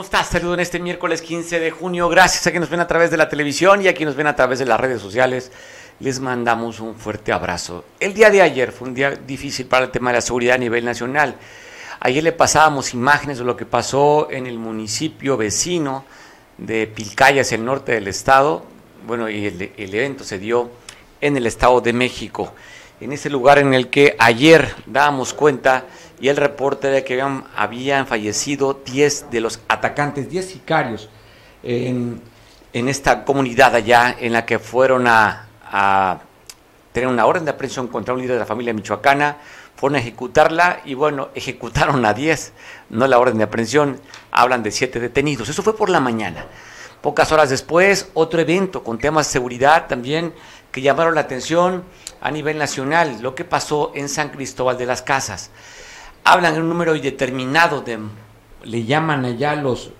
¿Cómo estás? Saludo en este miércoles 15 de junio. Gracias a quienes nos ven a través de la televisión y a quienes nos ven a través de las redes sociales. Les mandamos un fuerte abrazo. El día de ayer fue un día difícil para el tema de la seguridad a nivel nacional. Ayer le pasábamos imágenes de lo que pasó en el municipio vecino de Pilcayas, el norte del estado. Bueno, y el, el evento se dio en el estado de México, en ese lugar en el que ayer dábamos cuenta y el reporte de que habían, habían fallecido 10 de los atacantes, 10 sicarios en, en, esta comunidad allá en la que fueron a, a, tener una orden de aprehensión contra un líder de la familia michoacana, fueron a ejecutarla y bueno, ejecutaron a 10, no la orden de aprehensión, hablan de 7 detenidos, eso fue por la mañana. Pocas horas después, otro evento con temas de seguridad también que llamaron la atención a nivel nacional, lo que pasó en San Cristóbal de las Casas hablan en un número indeterminado de, le llaman allá los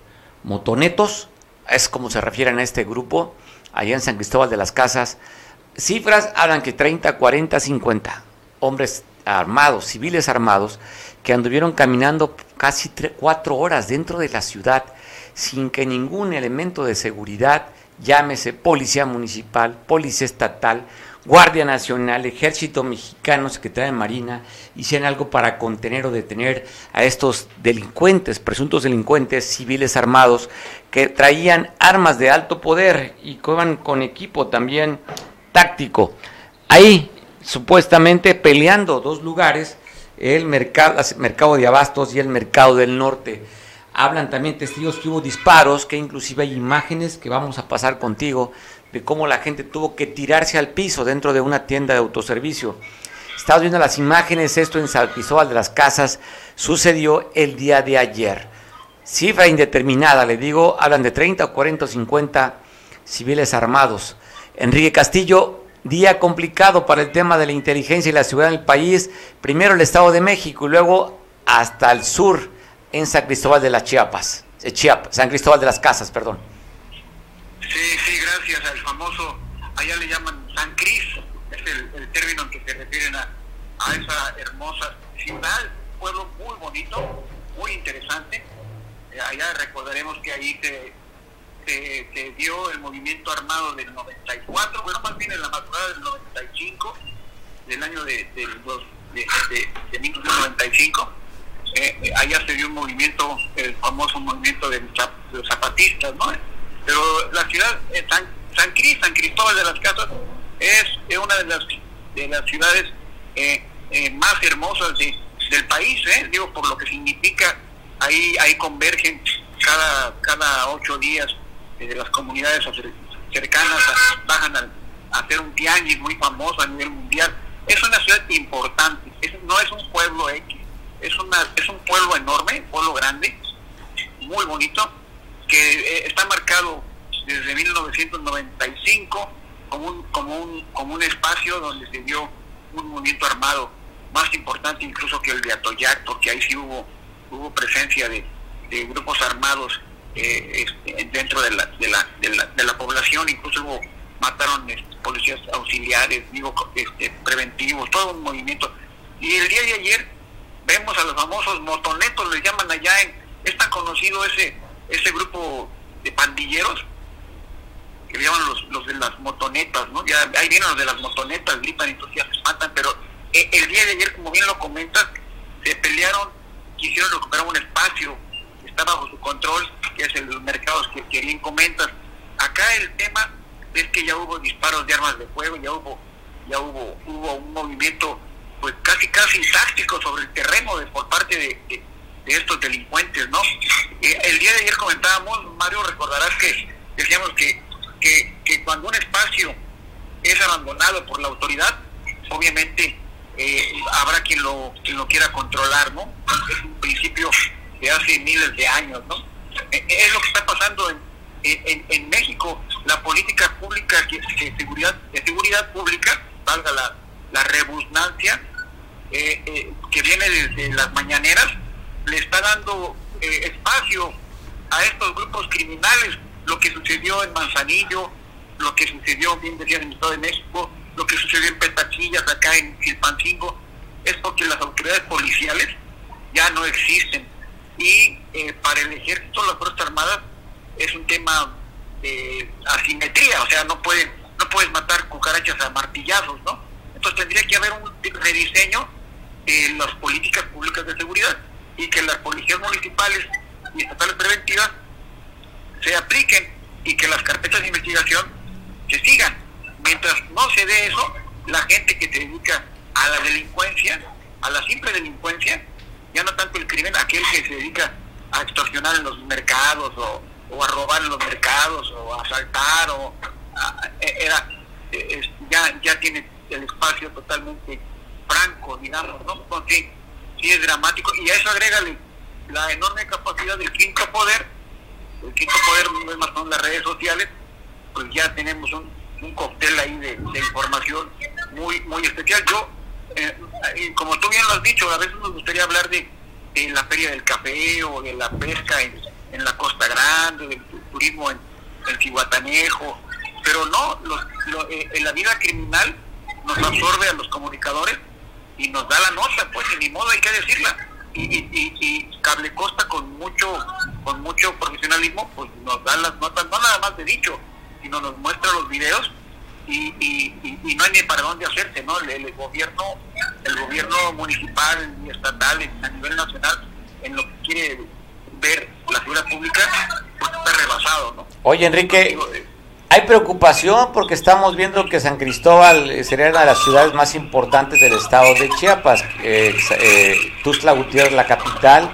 motonetos, es como se refieren a este grupo, allá en San Cristóbal de las Casas. Cifras hablan que 30, 40, 50 hombres armados, civiles armados, que anduvieron caminando casi cuatro horas dentro de la ciudad sin que ningún elemento de seguridad, llámese policía municipal, policía estatal, Guardia Nacional, Ejército Mexicano, Secretaría de Marina, hicieron algo para contener o detener a estos delincuentes, presuntos delincuentes civiles armados, que traían armas de alto poder y iban con equipo también táctico. Ahí, supuestamente peleando dos lugares, el mercado, mercado de Abastos y el mercado del norte. Hablan también testigos que hubo disparos, que inclusive hay imágenes que vamos a pasar contigo de cómo la gente tuvo que tirarse al piso dentro de una tienda de autoservicio. Estamos viendo las imágenes, esto en San Cristóbal de las Casas sucedió el día de ayer. Cifra indeterminada, le digo, hablan de 30 o 40 o 50 civiles armados. Enrique Castillo, día complicado para el tema de la inteligencia y la seguridad del país. Primero el Estado de México y luego hasta el sur en San Cristóbal de las Chiapas, eh, San Cristóbal de las Casas, perdón. Sí, sí, gracias al famoso, allá le llaman San Cris, es el, término en que se refieren a, esa hermosa ciudad, pueblo muy bonito, muy interesante. Eh, allá recordaremos que ahí se, dio el movimiento armado del 94, bueno, más bien en la madrugada del 95, del año de, de, de, 1995. Eh, eh, allá se dio un movimiento, el famoso movimiento de los zapatistas, ¿no? Pero la ciudad, eh, San, San, San Cristóbal de las Casas, es una de las, de las ciudades eh, eh, más hermosas del país, digo, por lo que significa, ahí, ahí convergen cada, cada ocho días de las comunidades cercanas, bajan a, hacer un tianguis muy famoso a nivel mundial. Es una ciudad importante, no es un pueblo X, es, una, es un pueblo enorme, un pueblo grande, muy bonito, que eh, está marcado desde 1995 como un, como un, como un espacio donde se dio un movimiento armado más importante incluso que el de Atoyac, porque ahí sí hubo, hubo presencia de, grupos armados eh, este, dentro de la, de, la, de, la, población, incluso hubo, mataron este, policías auxiliares, digo, este, preventivos, todo un movimiento. Y el día de ayer vemos a los famosos motonetos, les llaman allá, en, es tan conocido ese ese grupo de pandilleros que le los, los de las motonetas, ¿no? Ya ahí vienen los de las motonetas, gripan y entonces ya se espantan, pero eh, el día de ayer, como bien lo comentas, se pelearon, quisieron recuperar un espacio, está bajo su control, que es el de los mercados que, que bien comentas. Acá el tema es que ya hubo disparos de armas de fuego, ya hubo, ya hubo, hubo un movimiento pues casi casi táctico sobre el terreno de, por parte de de estos delincuentes, ¿no? Eh, el día de ayer comentábamos, Mario, recordarás que decíamos que, que, cuando un espacio es abandonado por la autoridad, obviamente eh, habrá quien lo, quien lo quiera controlar, ¿no? Es un principio de hace miles de años, ¿no? Eh, es lo que está pasando en, en, México, la política pública de seguridad, de seguridad pública, valga la, la rebusnancia, que viene desde las mañaneras, le está dando eh, espacio a estos grupos criminales, lo que sucedió en Manzanillo, lo que sucedió, bien decía, en el Estado de México, lo que sucedió en Petachillas, acá en Silpancingo, es porque las autoridades policiales ya no existen. y eh, para el ejército, las Fuerzas Armadas, es un tema de asimetría, o sea, no pueden, no puedes matar cucarachas a martillazos, ¿no? Entonces tendría que haber un rediseño de las políticas públicas de seguridad y que las policías municipales y estatales preventivas se apliquen y que las carpetas de investigación se sigan. Mientras no se dé eso, la gente que se dedica a la delincuencia, a la simple delincuencia, ya no tanto el crimen, aquel que se dedica a extorsionar en los mercados o, a robar en los mercados o a asaltar o e, era ya ya tiene el espacio totalmente franco digamos no porque sí es dramático y a eso agrégale la enorme capacidad del quinto poder el quinto poder no es más son las redes sociales pues ya tenemos un, un cóctel ahí de, información muy muy especial. Yo eh, como tú bien lo has dicho a veces nos gustaría hablar de, la feria del café o de la pesca en, en la Costa Grande del turismo en, el Cihuatanejo pero no eh, en la vida criminal nos absorbe a los comunicadores y nos da la nota pues ni modo hay que decirla. Y, y, y, Cable Costa mucho con mucho profesionalismo pues nos da las notas no nada más de dicho sino nos muestra los videos y, y, no hay ni para dónde hacerse no el, gobierno el gobierno municipal y estatal a nivel nacional en lo que quiere ver la figura pública pues está rebasado no oye Enrique eh, hay preocupación porque estamos viendo que San Cristóbal sería una de las ciudades más importantes del estado de Chiapas. Eh, eh, Tuzla Gutiérrez, la capital,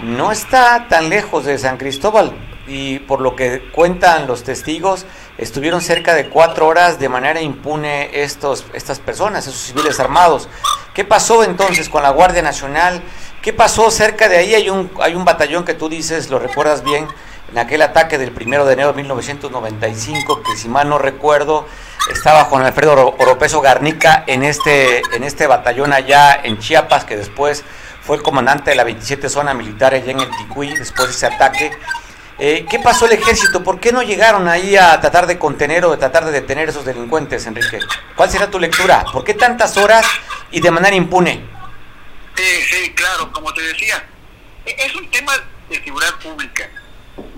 no está tan lejos de San Cristóbal y por lo que cuentan los testigos, estuvieron cerca de cuatro horas de manera impune estos, estas personas, esos civiles armados. ¿Qué pasó entonces con la Guardia Nacional? ¿Qué pasó cerca de ahí? Hay un, hay un batallón que tú dices, lo recuerdas bien, en aquel ataque del primero de enero de 1995, que si mal no recuerdo, estaba Juan Alfredo Oropeso Garnica en este, en este batallón allá en Chiapas, que después fue el comandante de la 27 zona militar allá en el Ticuí, después de ese ataque. Eh, ¿Qué pasó el ejército? ¿Por qué no llegaron ahí a tratar de contener o de tratar de detener a esos delincuentes, Enrique? ¿Cuál será tu lectura? ¿Por qué tantas horas y de manera impune? Sí, sí, claro, como te decía, e-, es un tema de seguridad pública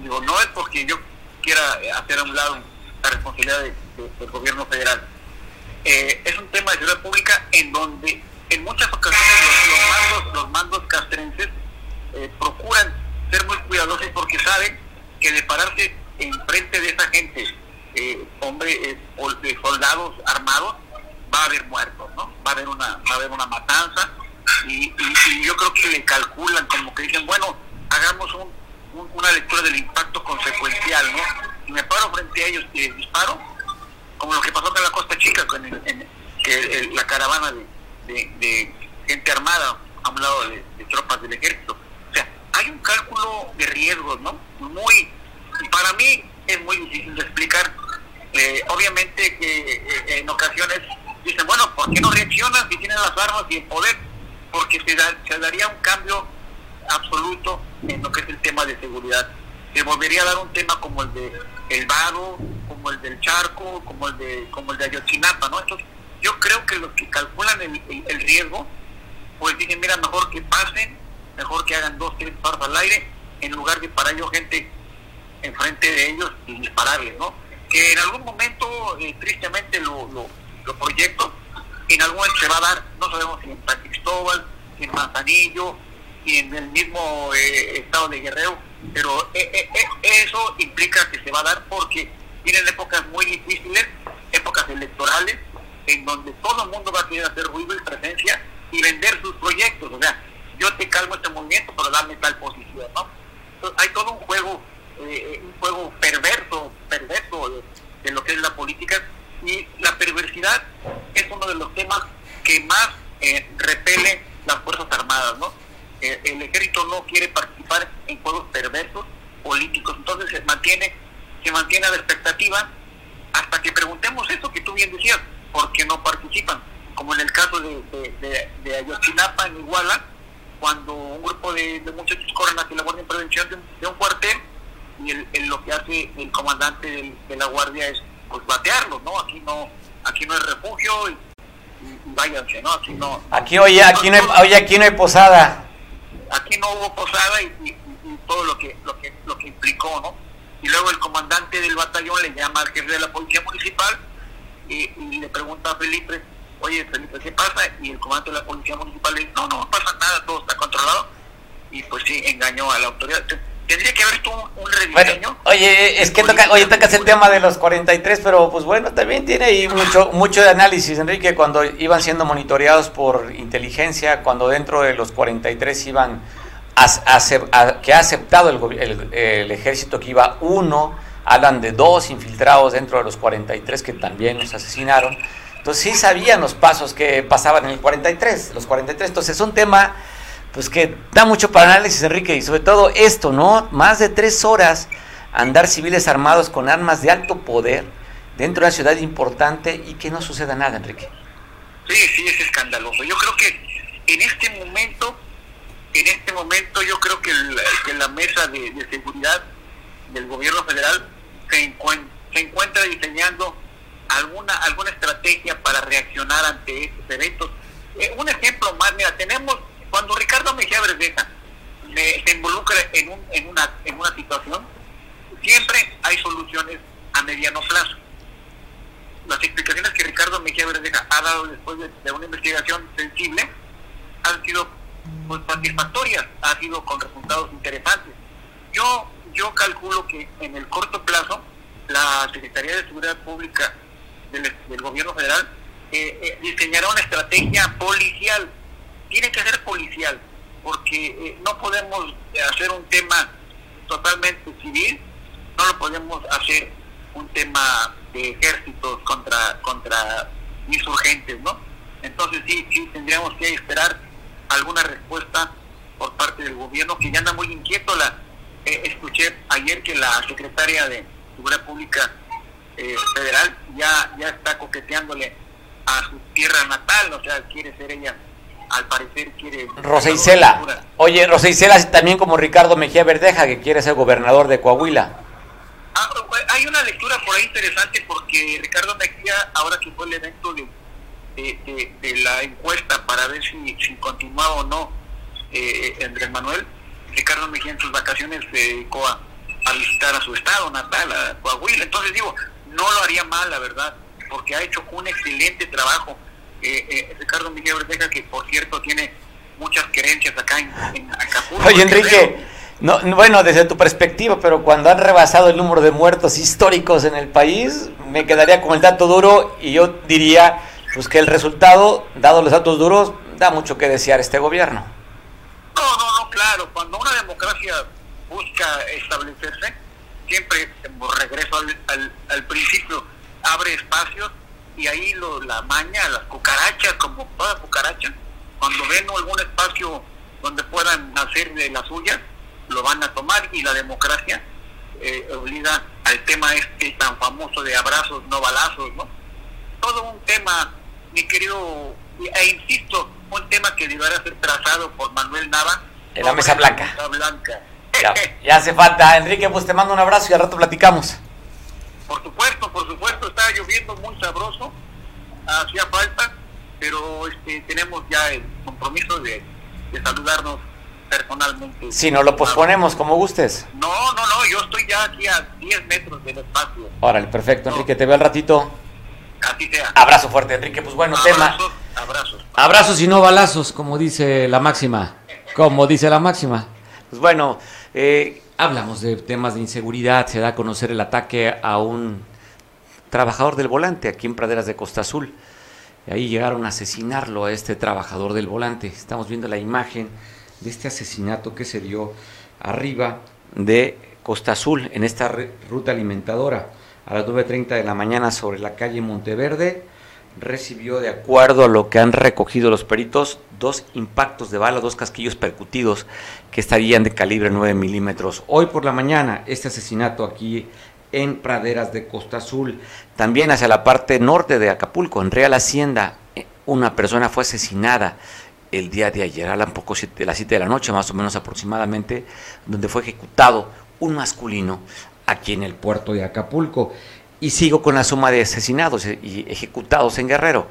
Digo, no es porque yo quiera hacer a un lado la responsabilidad del gobierno federal. Eh, es un tema de seguridad pública en donde en muchas ocasiones los, mandos, castrenses eh, procuran ser muy cuidadosos porque saben que de pararse enfrente de esa gente, eh, hombre, eh, soldados armados, va a haber muertos, ¿no? Va a haber una, va a haber una matanza y, y yo creo que le calculan como que dicen, bueno, hagamos un una lectura del impacto consecuencial, ¿no? Si me paro frente a ellos y disparo, como lo que pasó en la Costa Chica, con que la caravana de, gente armada a un lado de, tropas del ejército. O sea, hay un cálculo de riesgos, ¿no? Muy, para mí es muy difícil de explicar. Eh, obviamente que eh, en ocasiones dicen, bueno, ¿por qué no reaccionan si tienen las armas y el poder? Porque se, se daría un cambio absoluto en lo que es el tema de seguridad. Se volvería a dar un tema como el de el Vado, como el del Charco, como el de como el de Ayotzinapa, ¿no? Entonces, yo creo que los que calculan el, riesgo, pues dicen, mira, mejor que pasen, mejor que hagan dos, tres paros al aire, en lugar de parar yo gente enfrente de ellos y dispararles, ¿no? Que en algún momento, eh, tristemente, lo, lo, lo proyecto, en algún momento se va a dar, no sabemos si en San si en Manzanillo, y en el mismo eh, estado de Guerrero, pero eh, eh, eso implica que se va a dar porque tienen épocas muy difíciles, épocas electorales, en donde todo el mundo va a querer hacer ruido y presencia y vender sus proyectos. O sea, yo te calmo este movimiento, pero dame tal posición, ¿no? Entonces, hay todo un juego, un juego perverso, perverso de, lo que es la política y la perversidad es uno de los temas que más repele las Fuerzas Armadas, ¿no? Eh, el ejército no quiere participar en juegos perversos políticos, entonces se mantiene, se mantiene la expectativa hasta que preguntemos eso que tú bien decías, ¿por qué no participan? Como en el caso de, de, Ayotzinapa, en Iguala, cuando un grupo de, muchachos corren hacia la Guardia en Prevención de, un cuartel y el, lo que hace el comandante de, la Guardia es pues batearlos, ¿no? Aquí no aquí no hay refugio y, váyanse, ¿no? Aquí no... Aquí, oye, aquí no hay, oye, aquí no hay posada aquí no hubo posada y, todo lo que, lo que, lo que implicó, ¿no? Y luego el comandante del batallón le llama al jefe de la policía municipal y, le pregunta a Felipe, oye Felipe, ¿qué pasa? Y el comandante de la policía municipal le dice, no, no pasa nada, todo está controlado. Y pues sí, engañó a la autoridad. Tendría que haber tú un, rediseño. oye, es que toca, oye, tocas el tema de los 43, pero pues bueno, también tiene ahí mucho, mucho análisis, Enrique, cuando iban siendo monitoreados por inteligencia, cuando dentro de los 43 iban a, que ha aceptado el, el, ejército que iba uno, hablan de dos infiltrados dentro de los 43 que también los asesinaron. Entonces sí sabían los pasos que pasaban en el 43, los 43. Entonces es un tema pues que da mucho para análisis, Enrique, y sobre todo esto, ¿no? Más de tres horas andar civiles armados con armas de alto poder dentro de una ciudad importante y que no suceda nada, Enrique. Sí, sí, es escandaloso. Yo creo que en este momento en este momento yo creo que, la mesa de, seguridad del gobierno federal se, encuentra diseñando alguna alguna estrategia para reaccionar ante estos eventos. Eh, un ejemplo más, mira, tenemos, cuando Ricardo Mejía Verdeja se involucra en, un, en, una, en una situación, siempre hay soluciones a mediano plazo. Las explicaciones que Ricardo Mejía Verdeja ha dado después de una investigación sensible han sido pues, satisfactorias, ha sido con resultados interesantes. Yo, yo calculo que en el corto plazo la Secretaría de Seguridad Pública del, Gobierno Federal eh, eh, diseñará una estrategia policial. Tiene que ser policial, porque eh, no podemos hacer un tema totalmente civil, no lo podemos hacer un tema de ejércitos contra contra insurgentes, ¿no? Entonces sí, sí tendríamos que esperar alguna respuesta por parte del gobierno que ya anda muy inquieto. La, eh, escuché ayer que la secretaria de Seguridad Pública eh, Federal ya, ya está coqueteándole a su tierra natal, o sea, quiere ser ella, al parecer quiere... Rosa Isela. Oye, Rosa Isela también como Ricardo Mejía Verdeja, que quiere ser gobernador de Coahuila. Ah, hay una lectura por ahí interesante porque Ricardo Mejía, ahora que fue el evento de de, la encuesta para ver si, si continuaba o no eh, Andrés Manuel, Ricardo Mejía en sus vacaciones se dedicó a, visitar a su estado natal, a Coahuila. Entonces digo, no lo haría mal, la verdad, porque ha hecho un excelente trabajo. Eh, eh, Ricardo Mejía Verdeja, que por cierto tiene muchas querencias acá en, Acapulco. Oye, Enrique, no, bueno, desde tu perspectiva, pero cuando han rebasado el número de muertos históricos en el país, me quedaría con el dato duro y yo diría pues que el resultado, dado los datos duros, da mucho que desear este gobierno. Claro. Cuando una democracia busca establecerse, siempre, regreso al, al, principio, abre espacios y ahí lo, la maña, las cucarachas, como toda cucaracha, cuando ven algún espacio donde puedan hacer de las suyas, lo van a tomar y la democracia eh, obliga al tema este tan famoso de abrazos, no balazos, ¿no? Todo un tema mi querido, e insisto, un tema que deberá ser trazado por Manuel Nava. En la Mesa Blanca. Ya, hace falta. Enrique, pues te mando un abrazo y al rato platicamos. Por supuesto, por supuesto, está lloviendo muy sabroso, hacía falta, pero este, tenemos ya el compromiso de, saludarnos personalmente. Si no lo posponemos, como gustes. No, no, no, yo estoy ya aquí a 10 metros del espacio. Órale, perfecto, Enrique, te veo al ratito. Abrazo fuerte, Enrique. Pues bueno, tema. Abrazos. Abrazos y no balazos, como dice la máxima. Como dice la máxima. Pues bueno, eh, hablamos de temas de inseguridad. Se da a conocer el ataque a un trabajador del volante aquí en Praderas de Costa Azul. Y ahí llegaron a asesinarlo a este trabajador del volante. Estamos viendo la imagen de este asesinato que se dio arriba de Costa Azul en esta ruta alimentadora a las 9.30 de la mañana sobre la calle Monteverde. Recibió, de acuerdo a lo que han recogido los peritos, dos impactos de bala, dos casquillos percutidos que estarían de calibre 9 milímetros. Hoy por la mañana, este asesinato aquí en Praderas de Costa Azul, también hacia la parte norte de Acapulco, en Real Hacienda, una persona fue asesinada el día de ayer, a las poco de las 7 de la noche, más o menos aproximadamente, donde fue ejecutado un masculino aquí en el puerto de Acapulco. Y sigo con la suma de asesinados y ejecutados en Guerrero.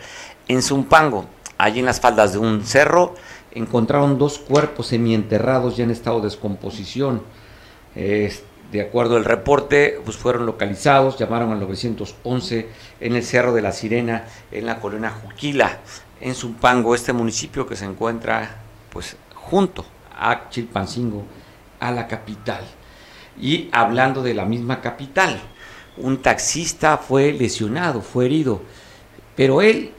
En Zumpango, allí en las faldas de un cerro, encontraron dos cuerpos semienterrados ya en estado de descomposición. de acuerdo al reporte, pues fueron localizados, llamaron al 911 en el Cerro de la Sirena, en la colonia Juquila, en Zumpango, este municipio que se encuentra pues junto a Chilpancingo, a la capital. Y hablando de la misma capital, un taxista fue lesionado, fue herido, pero él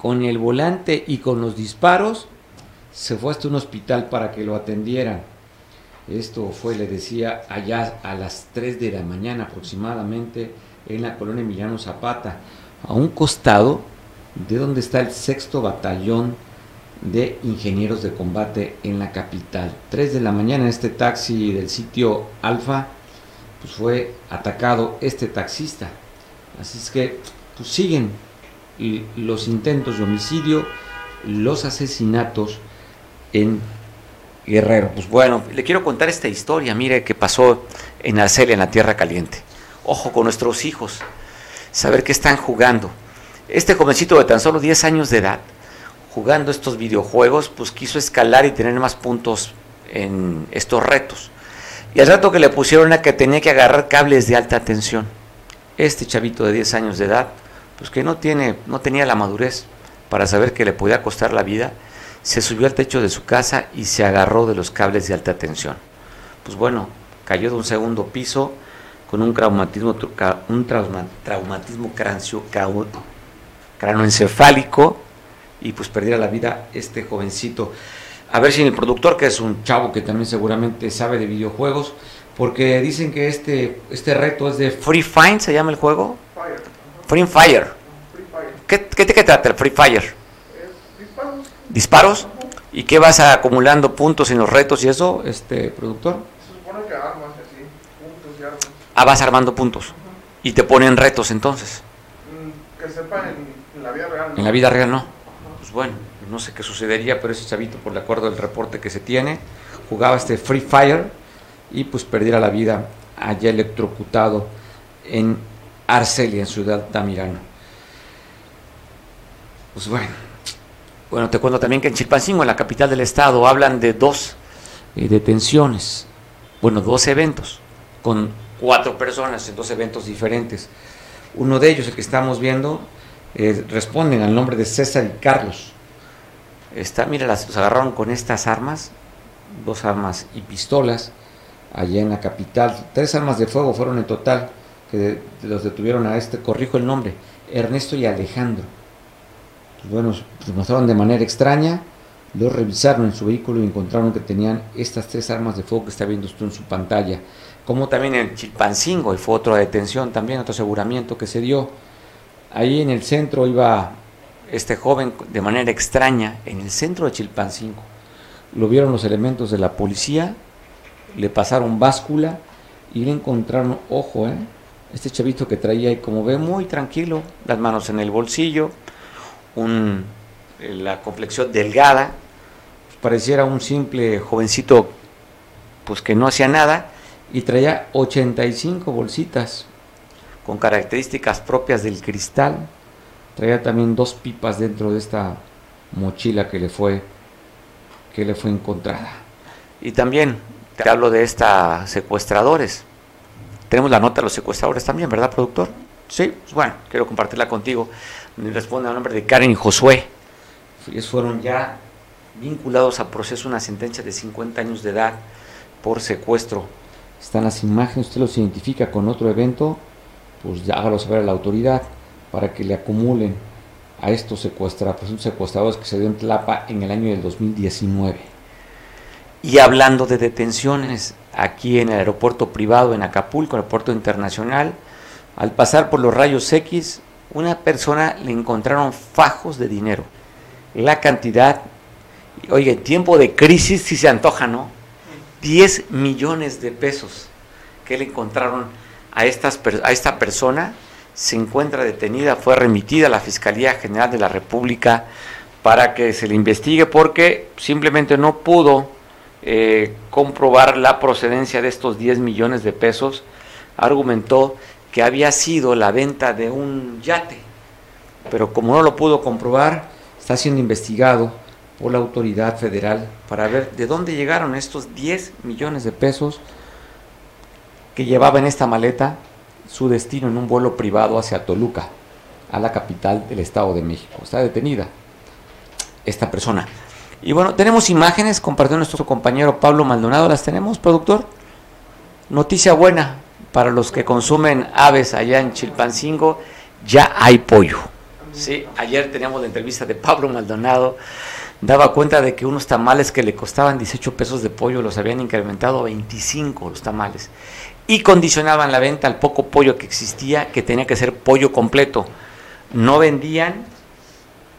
con el volante y con los disparos se fue hasta un hospital para que lo atendieran. Esto fue, le decía, allá a las 3 de la mañana aproximadamente en la colonia Emiliano Zapata, a un costado de donde está el sexto batallón de ingenieros de combate en la capital. 3 de la mañana este taxi del sitio Alfa pues fue atacado este taxista. Así es que pues siguen los intentos de homicidio, los asesinatos en Guerrero. Pues bueno, le quiero contar esta historia, mire, que pasó en Arcelia, en la Tierra Caliente. Ojo con nuestros hijos, saber que están jugando. Este jovencito de tan solo 10 años de edad, jugando estos videojuegos, pues quiso escalar y tener más puntos en estos retos. Y al rato que le pusieron a que tenía que agarrar cables de alta tensión. Este chavito de 10 años de edad, pues que no, tiene, no tenía la madurez para saber que le podía costar la vida, se subió al techo de su casa y se agarró de los cables de alta tensión. Pues bueno, cayó de un segundo piso con un traumatismo, un traumatismo cranoencefálico y pues perdiera la vida este jovencito. A ver si el productor, que es un chavo que también seguramente sabe de videojuegos, porque dicen que este, este reto es de Free Fire, ¿se llama el juego? Free Fire. ¿Qué, qué te trata el Free Fire? disparos. ¿Disparos? ¿Y qué vas acumulando puntos en los retos y eso, este productor? Se supone que armas así, puntos y armas. Ah, vas armando puntos. ¿Y te ponen retos entonces? Mm, que sepan en, la vida real. En la vida real no. Pues bueno no sé qué sucedería, pero ese chavito, por el acuerdo del reporte que se tiene, jugaba este Free Fire y pues perdiera la vida allá electrocutado en Arcelia, en Ciudad Tamirano. Pues bueno, bueno, te cuento también que en Chilpancingo, en la capital del estado, hablan de dos eh, detenciones, bueno, dos eventos, con cuatro personas en dos eventos diferentes. Uno de ellos, el que estamos viendo, eh, responden al nombre de César y Carlos Está, mira, las, los agarraron con estas armas, dos armas y pistolas, allá en la capital. Tres armas de fuego fueron en total, que los detuvieron a este, corrijo el nombre, Ernesto y Alejandro. Pues bueno, se mostraron de manera extraña, los revisaron en su vehículo y encontraron que tenían estas tres armas de fuego que está viendo usted en su pantalla. Como también en Chilpancingo, y fue otra detención también, otro aseguramiento que se dio. Ahí en el centro iba este joven de manera extraña en el centro de Chilpancingo. Lo vieron los elementos de la policía, le pasaron báscula y le encontraron, ojo, ¿eh? este chavito que traía ahí, como ve, muy tranquilo, las manos en el bolsillo, un, eh, la complexión delgada, pareciera un simple jovencito pues que no hacía nada y traía 85 bolsitas con características propias del cristal, Traía también dos pipas dentro de esta mochila que le fue que le fue encontrada. Y también te hablo de estas secuestradores. Tenemos la nota de los secuestradores también, ¿verdad, productor? Sí, pues bueno, quiero compartirla contigo. Me responde al nombre de Karen y Josué. Ellos fueron ya vinculados a proceso una sentencia de 50 años de edad por secuestro. Están las imágenes, usted los identifica con otro evento, pues ya hágalo saber a la autoridad para que le acumulen a estos secuestradores, secuestradores que se dio en Tlapa en el año del 2019. Y hablando de detenciones, aquí en el aeropuerto privado en Acapulco, el aeropuerto internacional, al pasar por los rayos X, una persona le encontraron fajos de dinero. La cantidad, oye, tiempo de crisis si se antoja, ¿no? 10 millones de pesos que le encontraron a, estas, a esta persona se encuentra detenida, fue remitida a la Fiscalía General de la República para que se le investigue porque simplemente no pudo eh, comprobar la procedencia de estos 10 millones de pesos. Argumentó que había sido la venta de un yate, pero como no lo pudo comprobar, está siendo investigado por la autoridad federal para ver de dónde llegaron estos 10 millones de pesos que llevaba en esta maleta su destino en un vuelo privado hacia Toluca, a la capital del Estado de México. Está detenida esta persona. Y bueno, tenemos imágenes, compartió nuestro compañero Pablo Maldonado, ¿las tenemos, productor? Noticia buena para los que consumen aves allá en Chilpancingo, ya hay pollo. Sí, ayer teníamos la entrevista de Pablo Maldonado, daba cuenta de que unos tamales que le costaban 18 pesos de pollo los habían incrementado a 25 los tamales y condicionaban la venta al poco pollo que existía, que tenía que ser pollo completo. No vendían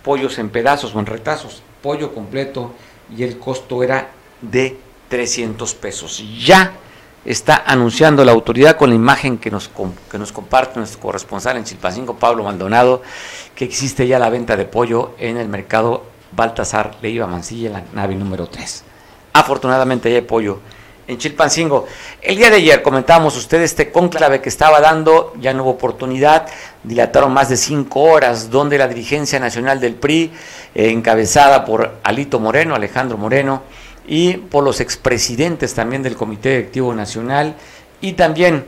pollos en pedazos o en retazos, pollo completo y el costo era de 300 pesos. Ya está anunciando la autoridad con la imagen que nos, que nos comparte nuestro corresponsal en Chilpancingo, Pablo Maldonado, que existe ya la venta de pollo en el mercado Baltasar Leiva Mancilla, en la nave número 3. Afortunadamente ya hay pollo en Chilpancingo. El día de ayer comentábamos ustedes este conclave que estaba dando, ya no hubo oportunidad, dilataron más de cinco horas, donde la dirigencia nacional del PRI, eh, encabezada por Alito Moreno, Alejandro Moreno, y por los expresidentes también del Comité Directivo Nacional, y también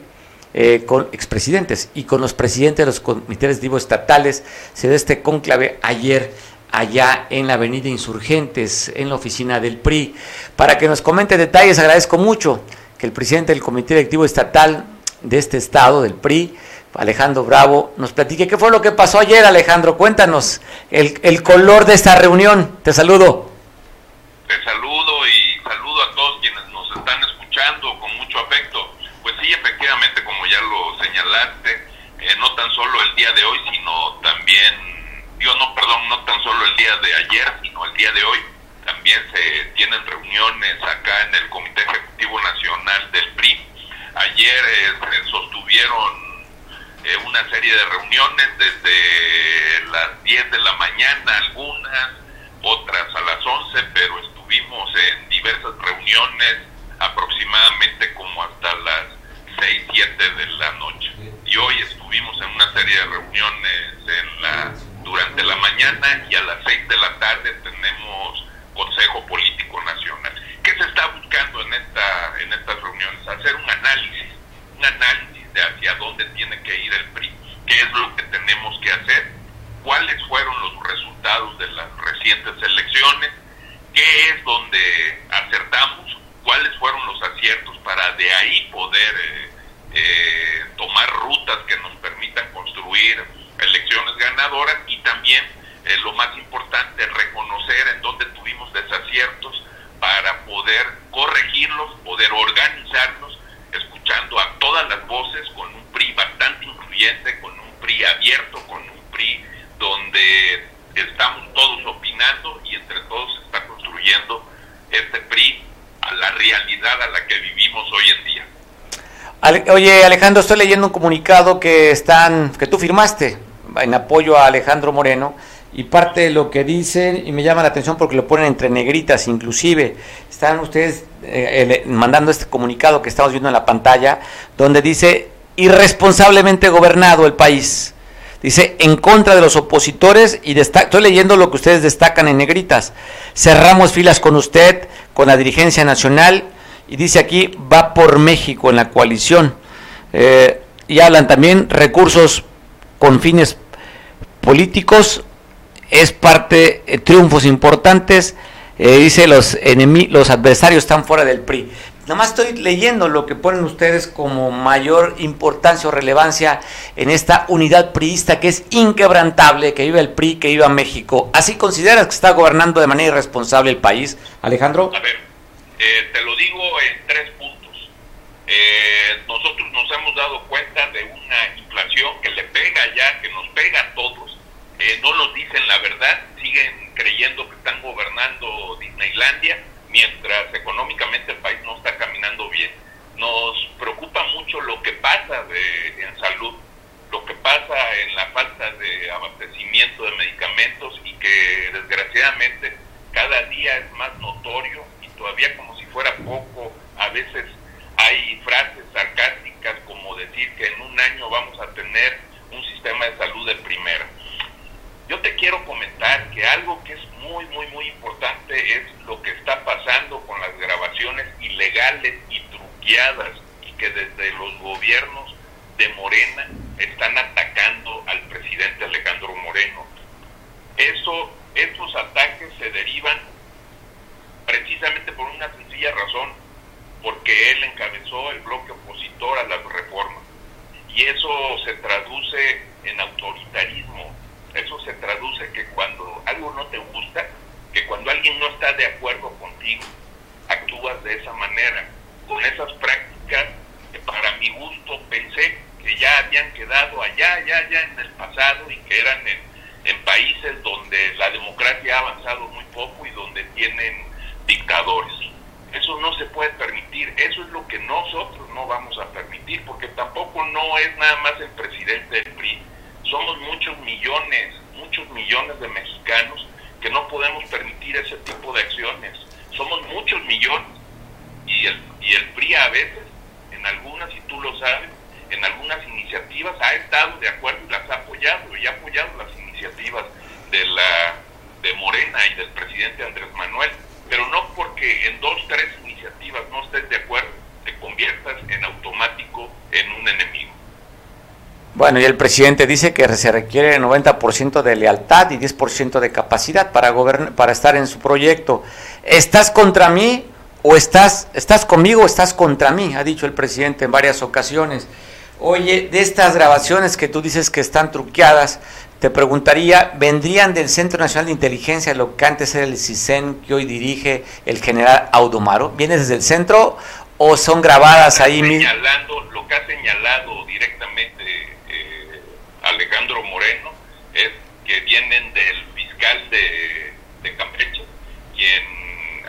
eh, con expresidentes y con los presidentes de los comités directivos estatales, se dio este conclave ayer allá en la avenida Insurgentes, en la oficina del PRI. Para que nos comente detalles, agradezco mucho que el presidente del Comité Directivo Estatal de este estado, del PRI, Alejandro Bravo, nos platique qué fue lo que pasó ayer, Alejandro. Cuéntanos el, el color de esta reunión. Te saludo. Te saludo y saludo a todos quienes nos están escuchando con mucho afecto. Pues sí, efectivamente, como ya lo señalaste, eh, no tan solo el día de hoy, sino también yo no, perdón, no tan solo el día de ayer, sino el día de hoy, también se tienen reuniones acá en el Comité Ejecutivo Nacional del PRI. Ayer eh, se sostuvieron eh, una serie de reuniones desde las 10 de la mañana, algunas, otras a las 11, pero estuvimos en diversas reuniones aproximadamente como hasta las 6, 7 de la noche. Y hoy estuvimos en una serie de reuniones en la durante la mañana y a las seis de la tarde tenemos Consejo Político Nacional. ¿Qué se está buscando en esta en estas reuniones? Hacer un análisis, un análisis de hacia dónde tiene que ir el PRI, qué es lo que tenemos que hacer, cuáles fueron los resultados de las recientes elecciones, qué es donde acertamos, cuáles fueron los aciertos para de ahí poder eh, eh, tomar rutas que nos permitan construir elecciones ganadoras y también eh, lo más importante, reconocer en dónde tuvimos desaciertos para poder corregirlos, poder organizarnos, escuchando a todas las voces con un PRI bastante influyente, con un PRI abierto, con un PRI donde estamos todos opinando y entre todos se está construyendo este PRI a la realidad a la que vivimos hoy en día. Oye, Alejandro, estoy leyendo un comunicado que están que tú firmaste en apoyo a Alejandro Moreno y parte de lo que dicen, y me llama la atención porque lo ponen entre negritas inclusive, están ustedes eh, mandando este comunicado que estamos viendo en la pantalla, donde dice irresponsablemente gobernado el país. Dice, en contra de los opositores, y estoy leyendo lo que ustedes destacan en negritas. Cerramos filas con usted, con la dirigencia nacional, y dice aquí, va por México en la coalición. Eh, y hablan también recursos con fines políticos, es parte de triunfos importantes, eh, dice los, los adversarios están fuera del PRI. Nomás estoy leyendo lo que ponen ustedes como mayor importancia o relevancia en esta unidad priista que es inquebrantable, que vive el PRI, que viva México. ¿Así consideras que está gobernando de manera irresponsable el país, Alejandro? A ver, eh, te lo digo en tres puntos. Eh, nosotros nos hemos dado cuenta de una inflación que le pega ya, que nos pega a todos. Eh, no nos dicen la verdad, siguen creyendo que están gobernando Disneylandia, mientras económicamente el país no está caminando bien. Nos preocupa mucho lo que pasa de, en salud, lo que pasa en la falta de abastecimiento de medicamentos y que desgraciadamente cada día es más notorio y todavía como si fuera poco, a veces hay frases sarcásticas como decir que en un año vamos a tener un sistema de salud de primera. Yo te quiero comentar que algo que es muy, muy, muy importante es lo que está pasando con las grabaciones ilegales y truqueadas y que desde los gobiernos de Morena están atacando al presidente Alejandro Moreno. Eso, estos ataques se derivan precisamente por una sencilla razón, porque él encabezó el bloque opositor a la reforma. Y eso se traduce en autoritarismo, eso se traduce que cuando algo no te gusta, que cuando alguien no está de acuerdo contigo, actúas de esa manera, con esas prácticas que para mi gusto pensé que ya habían quedado allá, allá, allá en el pasado y que eran en, en países donde la democracia ha avanzado muy poco y donde tienen dictadores. Eso no se puede permitir, eso es lo que nosotros no vamos a permitir, porque tampoco no es nada más el presidente del PRI, somos muchos millones, muchos millones de mexicanos que no podemos permitir ese tipo de acciones. Somos muchos millones y el, y el PRI a veces, en algunas, y tú lo sabes, en algunas iniciativas ha estado de acuerdo y las ha apoyado y ha apoyado las iniciativas de la de Morena y del presidente Andrés Manuel, pero no porque en dos, tres iniciativas no estés de acuerdo, te conviertas en automático en un enemigo. Bueno, y el presidente dice que se requiere 90% de lealtad y 10% de capacidad para gobernar, para estar en su proyecto. ¿Estás contra mí o estás estás conmigo o estás contra mí? Ha dicho el presidente en varias ocasiones. Oye, de estas grabaciones que tú dices que están truqueadas, te preguntaría, ¿vendrían del Centro Nacional de Inteligencia, lo que antes era el CISEN, que hoy dirige el general Audomaro? ¿Vienes desde el centro o son grabadas ahí mismo? Lo que ha señalado directamente Alejandro Moreno es que vienen del fiscal de, Campeche, quien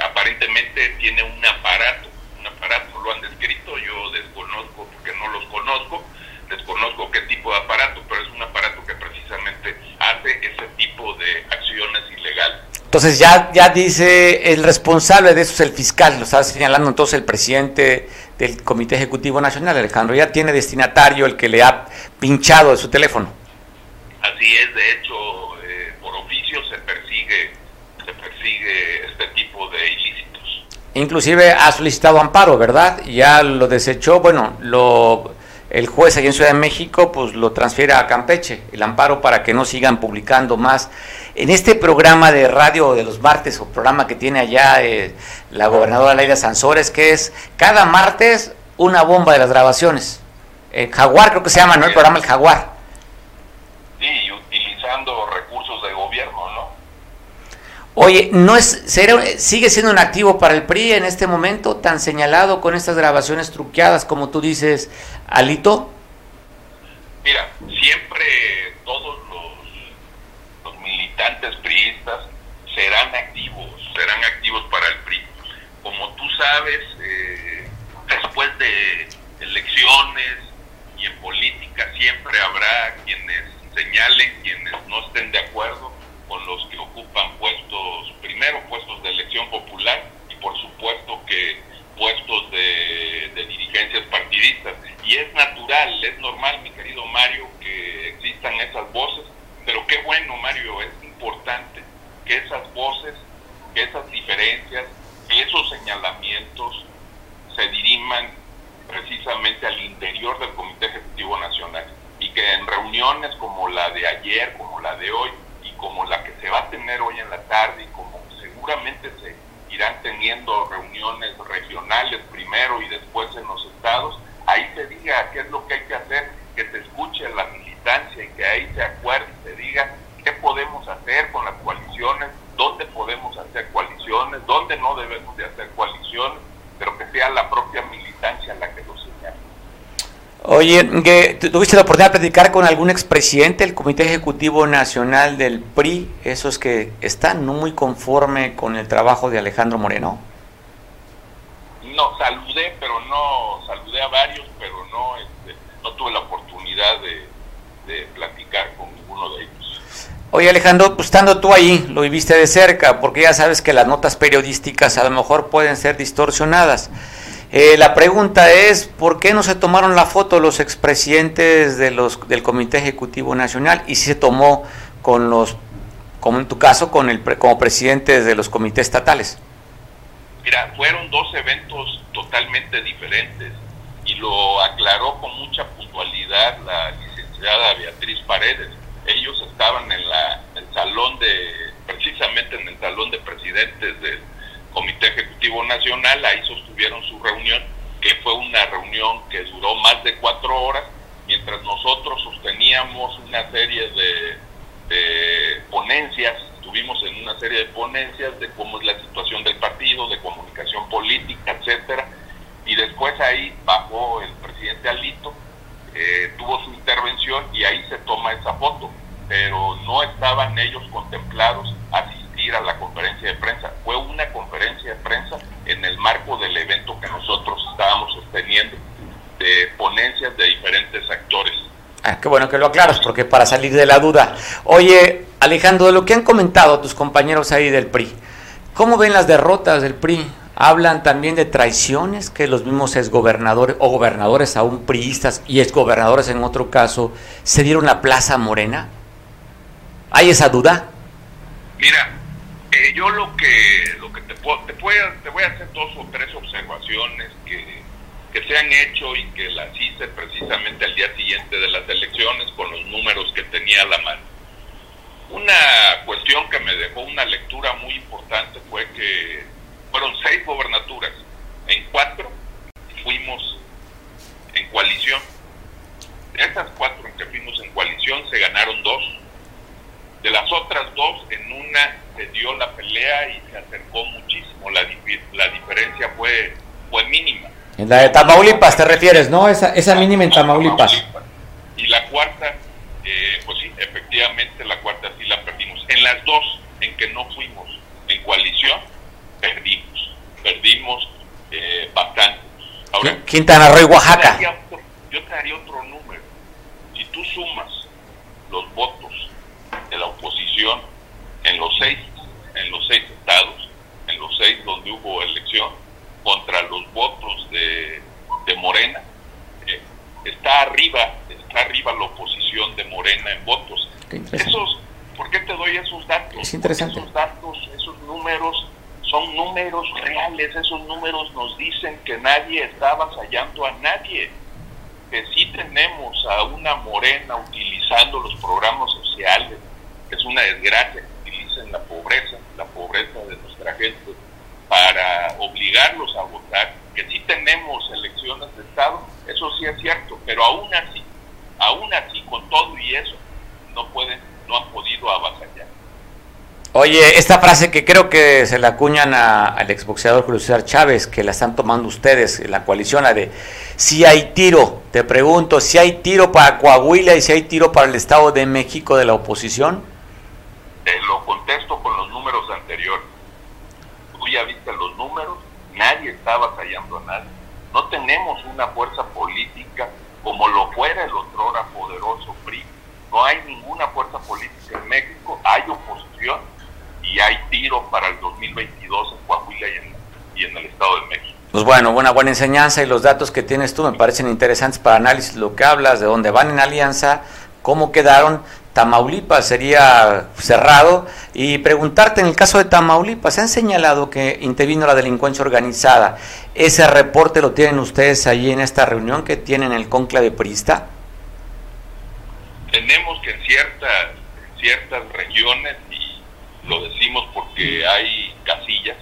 aparentemente tiene un aparato, un aparato, lo han descrito, yo desconozco porque no los conozco, desconozco qué tipo de aparato, pero es un aparato que precisamente hace ese tipo de acciones ilegales. Entonces ya, ya dice el responsable de eso es el fiscal, lo está señalando entonces el presidente del Comité Ejecutivo Nacional, Alejandro, ya tiene destinatario el que le ha pinchado de su teléfono. Así es, de hecho, eh, por oficio se persigue, se persigue este tipo de ilícitos. Inclusive ha solicitado amparo, ¿verdad? Ya lo desechó, bueno, lo el juez allí en Ciudad de México pues lo transfiere a Campeche, el amparo para que no sigan publicando más. En este programa de radio de los martes o programa que tiene allá eh, la gobernadora Leida Sansores, que es cada martes una bomba de las grabaciones. El Jaguar creo que se llama, ¿no? El programa El Jaguar. Sí, utilizando recursos de gobierno, ¿no? Oye, ¿no es, ¿sigue siendo un activo para el PRI en este momento tan señalado con estas grabaciones truqueadas como tú dices, Alito? Mira, siempre militantes priistas serán activos, serán activos para el PRI. Como tú sabes, eh, después de elecciones y en política siempre habrá quienes señalen, quienes no estén de acuerdo con los que ocupan puestos, primero puestos de elección popular y por supuesto que puestos de, dirigencias partidistas. Y es natural, es normal, mi querido Mario, que existan esas voces, pero qué bueno, Mario, es importante que esas voces, que esas diferencias, que esos señalamientos se diriman precisamente al interior del Comité Ejecutivo Nacional y que en reuniones como la de ayer, como la de hoy, como la que se va a tener hoy en la tarde y como seguramente se irán teniendo reuniones regionales primero y después en los estados, ahí se diga qué es lo que hay que hacer, que se escuche la militancia y que ahí se acuerde. y diga qué podemos hacer con las coaliciones, dónde podemos hacer coaliciones, dónde no debemos de hacer coaliciones, pero que sea la propia militancia la que lo señale. Oye, ¿tuviste la oportunidad de platicar con algún expresidente del Comité Ejecutivo Nacional del PRI, esos que están no muy conforme con el trabajo de Alejandro Moreno? No, saludé, pero no, saludé a varios, pero no, este, no tuve la oportunidad de, de platicar con ninguno de ellos. Oye Alejandro, pues estando tú ahí, lo viviste de cerca, porque ya sabes que las notas periodísticas a lo mejor pueden ser distorsionadas. Eh, la pregunta es, ¿por qué no se tomaron la foto los expresidentes de los, del Comité Ejecutivo Nacional y si se tomó con los, como en tu caso, con el como presidentes de los comités estatales? Mira, fueron dos eventos totalmente diferentes. y lo aclaró con mucha puntualidad la licenciada Beatriz Paredes. Ellos estaban en la, el salón de, precisamente en el salón de presidentes del Comité Ejecutivo Nacional, ahí sostuvieron su reunión, que fue una reunión que duró más de cuatro horas, mientras nosotros sosteníamos una serie de, de ponencias, estuvimos en una serie de ponencias de cómo es la situación del partido, de comunicación política, etcétera, y después ahí bajó el presidente Alito, eh, tuvo su intervención y ahí se toma esa foto, pero no estaban ellos contemplados asistir a la conferencia de prensa. Fue una conferencia de prensa en el marco del evento que nosotros estábamos sosteniendo de ponencias de diferentes actores. Ah, qué bueno que lo aclaras, porque para salir de la duda. Oye, Alejandro, de lo que han comentado tus compañeros ahí del PRI, ¿cómo ven las derrotas del PRI? Hablan también de traiciones que los mismos exgobernadores o gobernadores aún priistas y exgobernadores en otro caso se dieron la plaza morena. ¿Hay esa duda? Mira, eh, yo lo que lo que te, puedo, a, te voy a hacer dos o tres observaciones que, que se han hecho y que las hice precisamente al día siguiente de las elecciones con los números que tenía a la mano. Una cuestión que me dejó una lectura muy importante fue que fueron seis gobernaturas. En cuatro fuimos en coalición. De esas cuatro en que fuimos en coalición se ganaron dos. De las otras dos, en una se dio la pelea y se acercó muchísimo. La, la diferencia fue, fue mínima. En la de Tamaulipas te refieres, ¿no? Esa, esa mínima en Tamaulipas. Y la cuarta, eh, pues sí, efectivamente la cuarta sí la perdimos. En las dos en que no fuimos en coalición, perdimos, perdimos eh, bastante. Ahora, Quintana Roo y Oaxaca. Yo te, otro, yo otro número. Si tú sumas los votos de la oposición en los seis, en los seis estados, en los seis donde hubo elección, contra los votos de, de Morena, eh, está arriba, está arriba la oposición de Morena en votos. Esos, ¿Por qué te doy esos datos? Es interesante. Esos datos, esos números son números reales, esos números nos dicen que nadie está avasallando a nadie, que sí tenemos a una morena utilizando los programas sociales, es una desgracia que utilicen la pobreza, la pobreza de nuestra gente, para obligarlos a votar, que sí tenemos elecciones de Estado, eso sí es cierto, pero aún así, aún así, con todo y eso, no pueden, no han podido avasallar. Oye, esta frase que creo que se la acuñan a, al exboxeador Julio Chávez, que la están tomando ustedes, la coalición, la de si hay tiro, te pregunto, si hay tiro para Coahuila y si hay tiro para el Estado de México de la oposición. Te lo contesto con los números anteriores. Tú ya viste los números, nadie está batallando a nadie. No tenemos una fuerza política como lo fuera el otrora poderoso PRI. No hay ninguna fuerza política en México, hay oposición y hay tiro para el 2022 en Coahuila y en, y en el Estado de México. Pues bueno, buena, buena enseñanza y los datos que tienes tú me parecen interesantes para análisis, lo que hablas, de dónde van en alianza, cómo quedaron. Tamaulipas sería cerrado y preguntarte en el caso de Tamaulipas, se han señalado que intervino la delincuencia organizada. ¿Ese reporte lo tienen ustedes allí en esta reunión que tienen el conclave priista? Tenemos que en ciertas, en ciertas regiones lo decimos porque hay casillas,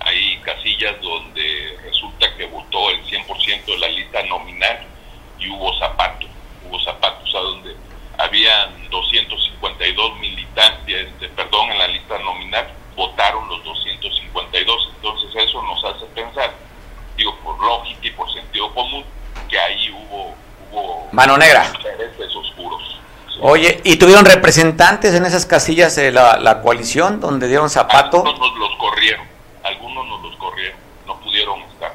hay casillas donde resulta que votó el 100% de la lista nominal y hubo zapatos, hubo zapatos a donde habían 252 militantes, este, perdón, en la lista nominal, votaron los 252, entonces eso nos hace pensar, digo, por lógica y por sentido común, que ahí hubo, hubo mano negra, intereses oscuros. Oye, ¿y tuvieron representantes en esas casillas de la, la coalición donde dieron zapato? Algunos nos los corrieron, algunos nos los corrieron, no pudieron estar.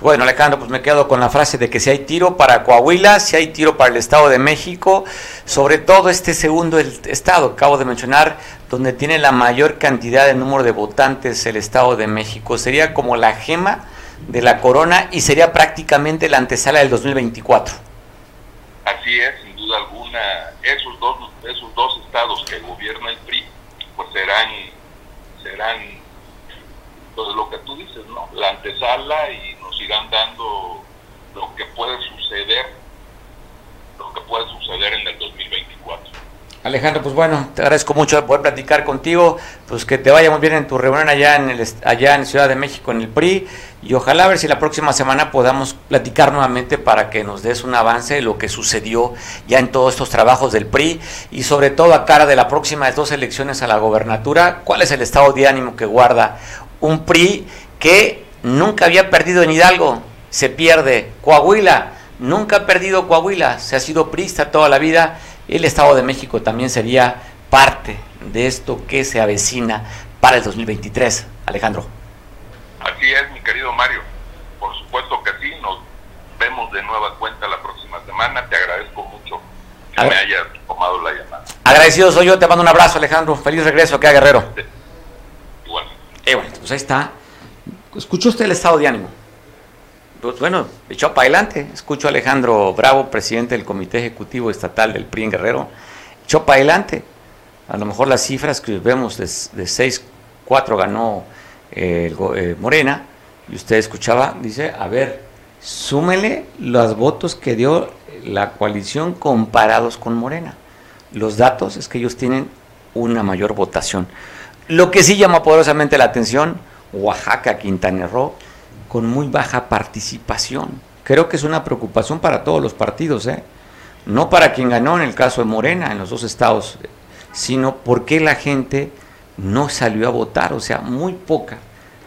Bueno, Alejandro, pues me quedo con la frase de que si hay tiro para Coahuila, si hay tiro para el Estado de México, sobre todo este segundo estado, acabo de mencionar, donde tiene la mayor cantidad de número de votantes el Estado de México. Sería como la gema de la corona y sería prácticamente la antesala del 2024. Así es, duda alguna, esos dos, esos dos estados que gobierna el PRI, pues serán, serán pues lo que tú dices, ¿no? La antesala y nos irán dando lo que puede suceder, lo que puede suceder en el 2024. Alejandro, pues bueno, te agradezco mucho poder platicar contigo, pues que te vaya muy bien en tu reunión allá en el allá en Ciudad de México en el PRI y ojalá a ver si la próxima semana podamos platicar nuevamente para que nos des un avance de lo que sucedió ya en todos estos trabajos del PRI y sobre todo a cara de la próxima de dos elecciones a la gobernatura, cuál es el estado de ánimo que guarda un PRI que nunca había perdido en Hidalgo, se pierde. Coahuila, nunca ha perdido Coahuila, se ha sido priista toda la vida el Estado de México también sería parte de esto que se avecina para el 2023. Alejandro. Así es, mi querido Mario. Por supuesto que sí, nos vemos de nueva cuenta la próxima semana. Te agradezco mucho que me hayas tomado la llamada. Agradecido soy yo, te mando un abrazo, Alejandro. Feliz regreso acá, Guerrero. Igual. Eh, bueno, pues ahí está. ¿Escuchó usted el estado de ánimo? Pues bueno, echó para adelante. Escucho a Alejandro Bravo, presidente del Comité Ejecutivo Estatal del PRI en Guerrero, echó para adelante. A lo mejor las cifras que vemos de, de 6, 4 ganó eh, eh, Morena, y usted escuchaba, dice, a ver, súmele los votos que dio la coalición comparados con Morena. Los datos es que ellos tienen una mayor votación. Lo que sí llama poderosamente la atención, Oaxaca, Quintana Roo, con muy baja participación. Creo que es una preocupación para todos los partidos, ¿eh? no para quien ganó en el caso de Morena en los dos estados, sino porque la gente no salió a votar, o sea, muy poca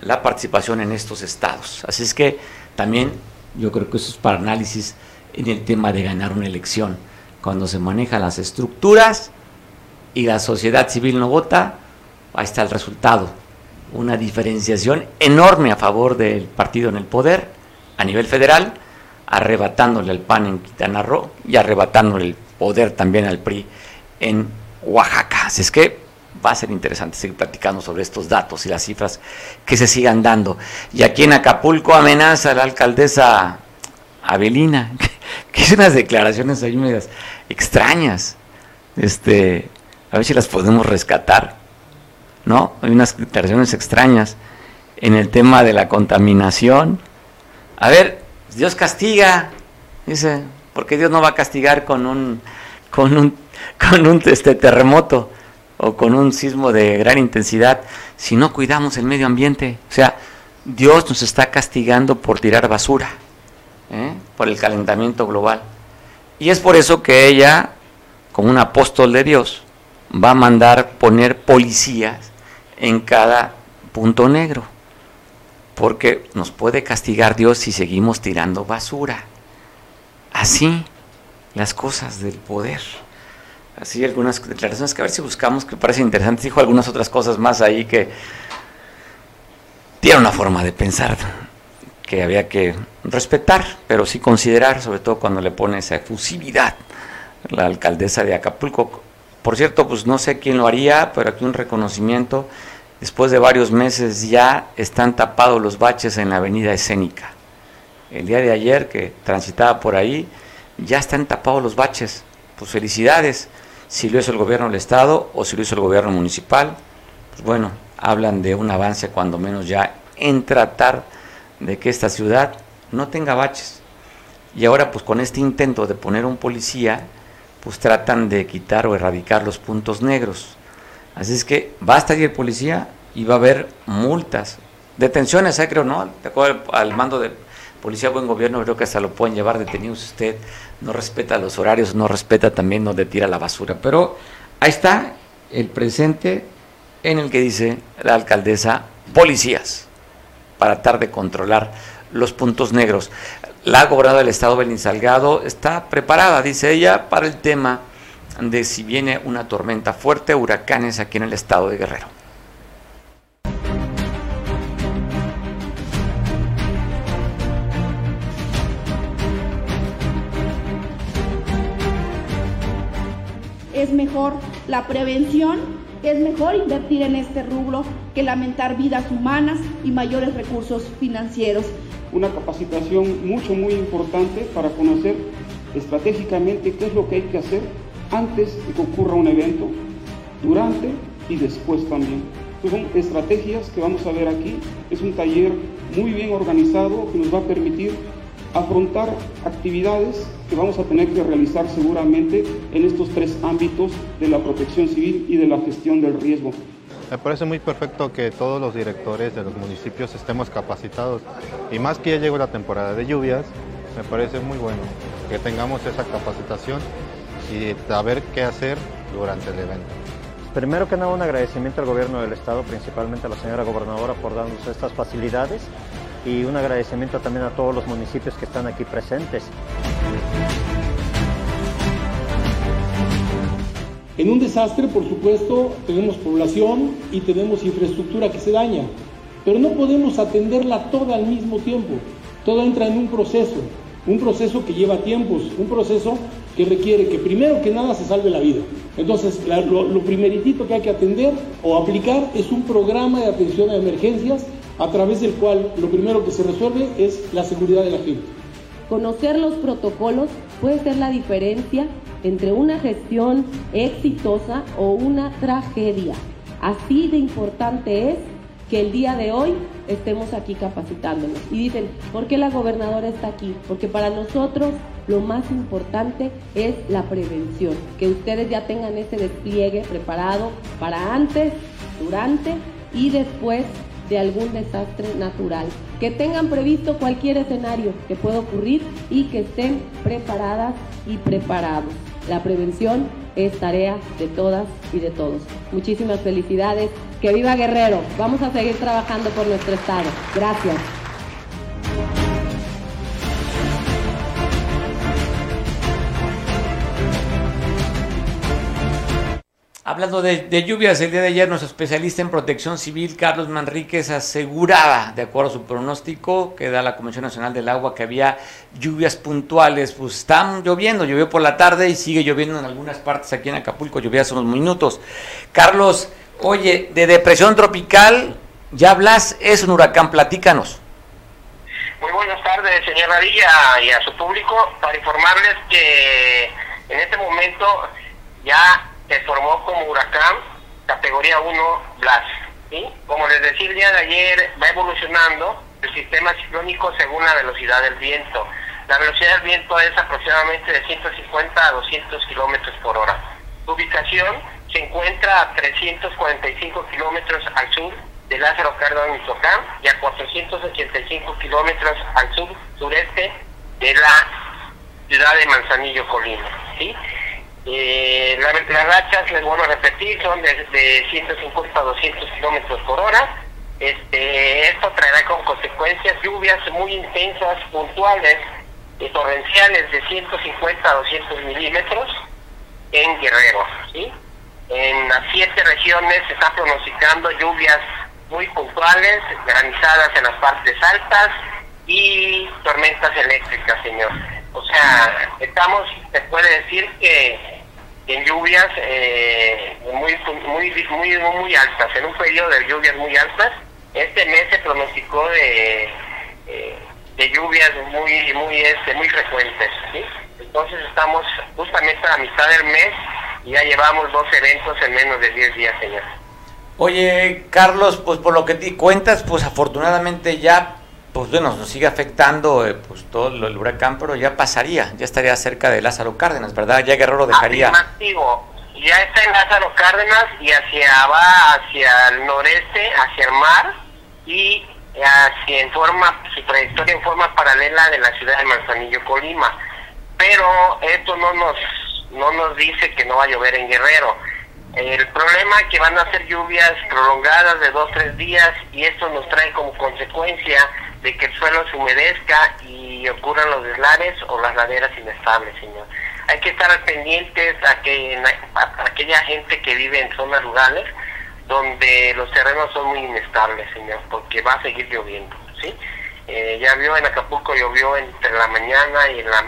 la participación en estos estados. Así es que también yo creo que eso es para análisis en el tema de ganar una elección. Cuando se manejan las estructuras y la sociedad civil no vota, ahí está el resultado una diferenciación enorme a favor del partido en el poder a nivel federal, arrebatándole el PAN en Quintana Roo y arrebatándole el poder también al PRI en Oaxaca. Así es que va a ser interesante seguir platicando sobre estos datos y las cifras que se sigan dando. Y aquí en Acapulco amenaza a la alcaldesa Avelina, que hizo unas declaraciones ahí medias extrañas. Este, a ver si las podemos rescatar. ¿No? Hay unas declaraciones extrañas en el tema de la contaminación. A ver, Dios castiga, dice, porque Dios no va a castigar con un, con un, con un este, terremoto o con un sismo de gran intensidad si no cuidamos el medio ambiente. O sea, Dios nos está castigando por tirar basura, ¿eh? por el calentamiento global. Y es por eso que ella, como un apóstol de Dios, va a mandar poner policías en cada punto negro, porque nos puede castigar Dios si seguimos tirando basura. Así las cosas del poder. Así algunas declaraciones que a ver si buscamos que parecen interesantes. Dijo algunas otras cosas más ahí que tiene una forma de pensar que había que respetar, pero sí considerar, sobre todo cuando le pone esa efusividad la alcaldesa de Acapulco, por cierto, pues no sé quién lo haría, pero aquí un reconocimiento. Después de varios meses ya están tapados los baches en la avenida escénica. El día de ayer que transitaba por ahí, ya están tapados los baches. Pues felicidades. Si lo hizo el gobierno del Estado o si lo hizo el gobierno municipal, pues bueno, hablan de un avance cuando menos ya en tratar de que esta ciudad no tenga baches. Y ahora pues con este intento de poner un policía, pues tratan de quitar o erradicar los puntos negros. Así es que va a estar ahí el policía y va a haber multas, detenciones, ¿eh? creo, ¿no? De acuerdo al mando de Policía Buen Gobierno, creo que hasta lo pueden llevar detenidos si usted no respeta los horarios, no respeta también donde tira la basura. Pero ahí está el presente en el que dice la alcaldesa policías para tratar de controlar los puntos negros. La gobernadora del estado, Belín Salgado, está preparada, dice ella, para el tema de si viene una tormenta fuerte, huracanes aquí en el estado de Guerrero. Es mejor la prevención, es mejor invertir en este rubro que lamentar vidas humanas y mayores recursos financieros una capacitación mucho, muy importante para conocer estratégicamente qué es lo que hay que hacer antes de que ocurra un evento, durante y después también. son estrategias que vamos a ver aquí. Es un taller muy bien organizado que nos va a permitir afrontar actividades que vamos a tener que realizar seguramente en estos tres ámbitos de la protección civil y de la gestión del riesgo. Me parece muy perfecto que todos los directores de los municipios estemos capacitados y más que ya llegó la temporada de lluvias, me parece muy bueno que tengamos esa capacitación y saber qué hacer durante el evento. Primero que nada un agradecimiento al gobierno del estado, principalmente a la señora gobernadora por darnos estas facilidades y un agradecimiento también a todos los municipios que están aquí presentes. En un desastre, por supuesto, tenemos población y tenemos infraestructura que se daña, pero no podemos atenderla toda al mismo tiempo. Todo entra en un proceso, un proceso que lleva tiempos, un proceso que requiere que primero que nada se salve la vida. Entonces, lo, lo primeritito que hay que atender o aplicar es un programa de atención a emergencias a través del cual lo primero que se resuelve es la seguridad de la gente. Conocer los protocolos puede ser la diferencia entre una gestión exitosa o una tragedia. Así de importante es que el día de hoy estemos aquí capacitándonos. Y dicen, ¿por qué la gobernadora está aquí? Porque para nosotros lo más importante es la prevención, que ustedes ya tengan ese despliegue preparado para antes, durante y después de algún desastre natural, que tengan previsto cualquier escenario que pueda ocurrir y que estén preparadas y preparados. La prevención es tarea de todas y de todos. Muchísimas felicidades. Que viva Guerrero. Vamos a seguir trabajando por nuestro estado. Gracias. Hablando de, lluvias, el día de ayer nuestro especialista en protección civil, Carlos Manríquez, aseguraba, de acuerdo a su pronóstico que da la Comisión Nacional del Agua, que había lluvias puntuales. Pues están lloviendo, llovió por la tarde y sigue lloviendo en algunas partes aquí en Acapulco, llovía hace unos minutos. Carlos, oye, de depresión tropical, ya hablas, es un huracán, platícanos. Muy buenas tardes, señor Radilla, y a su público, para informarles que en este momento ya se formó como huracán categoría 1 Blas. ¿sí? Como les decía el día de ayer, va evolucionando el sistema ciclónico según la velocidad del viento. La velocidad del viento es aproximadamente de 150 a 200 kilómetros por hora. Su ubicación se encuentra a 345 kilómetros al sur de Lázaro Cárdenas, Michoacán, y a 485 kilómetros al sur sureste de la ciudad de Manzanillo, Colima. ¿sí? Eh, las rachas, les vuelvo a repetir, son de, 150 a 200 kilómetros por hora. Este, esto traerá como consecuencias lluvias muy intensas, puntuales y torrenciales de 150 a 200 milímetros en Guerrero. En las siete regiones se están pronosticando lluvias muy puntuales, granizadas en las partes altas y tormentas eléctricas, señor. O sea, estamos, se puede decir que en lluvias eh, muy, muy, muy, muy altas, en un periodo de lluvias muy altas. Este mes se pronosticó de, eh, de lluvias muy, muy, este, muy frecuentes. Entonces estamos justamente a la mitad del mes y ya llevamos dos eventos en menos de 10 días, señor. Oye, Carlos, pues por lo que te cuentas, pues afortunadamente ya pues bueno, nos sigue afectando eh, pues todo el huracán, pero ya pasaría, ya estaría cerca de Lázaro Cárdenas, ¿verdad? Ya Guerrero dejaría... Afirmativo. Ya está en Lázaro Cárdenas y hacia va hacia el noreste, hacia el mar y hacia en forma, su trayectoria en forma paralela de la ciudad de Manzanillo, Colima. Pero esto no nos, no nos dice que no va a llover en Guerrero. El problema es que van a ser lluvias prolongadas de dos, tres días y esto nos trae como consecuencia de que el suelo se humedezca y ocurran los deslaves o las laderas inestables, señor. Hay que estar pendientes a que a aquella gente que vive en zonas rurales donde los terrenos son muy inestables, señor, porque va a seguir lloviendo, ¿sí? Eh, ya vio en Acapulco llovió entre la mañana y en la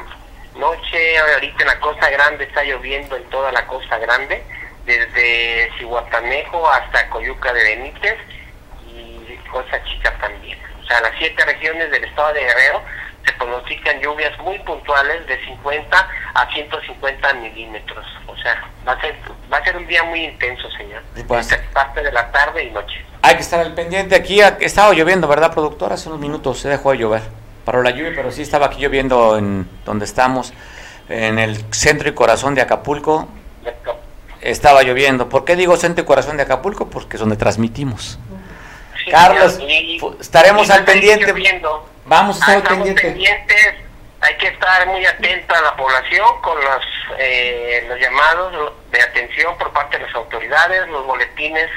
noche, ahorita en la Costa Grande está lloviendo en toda la Costa Grande, desde Cihuatanejo hasta Coyuca de Benítez y Costa Chica también o sea, las siete regiones del estado de Guerrero se pronostican lluvias muy puntuales de 50 a 150 milímetros. O sea, va a ser, va a ser un día muy intenso, señor. Pues, parte de la tarde y noche. Hay que estar al pendiente. Aquí ha estado lloviendo, ¿verdad, productor? Hace unos minutos se dejó de llover. paró la lluvia, pero sí estaba aquí lloviendo en donde estamos, en el centro y corazón de Acapulco. Estaba lloviendo. ¿Por qué digo centro y corazón de Acapulco? Porque es donde transmitimos. Carlos, estaremos al pendiente. Vamos a estar al pendiente. Hay que estar muy atenta a la población con los, eh, los llamados de atención por parte de las autoridades, los boletines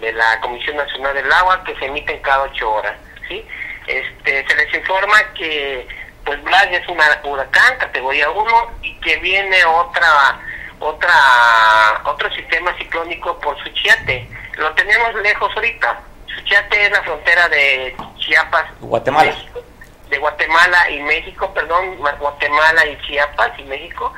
de la Comisión Nacional del Agua que se emiten cada ocho horas. ¿sí? Este, se les informa que pues Blas es un huracán categoría 1 y que viene otra otra otro sistema ciclónico por Suchiate. Lo tenemos lejos ahorita. Suchiate es la frontera de Chiapas, Guatemala. de Guatemala y México, perdón, Guatemala y Chiapas y México.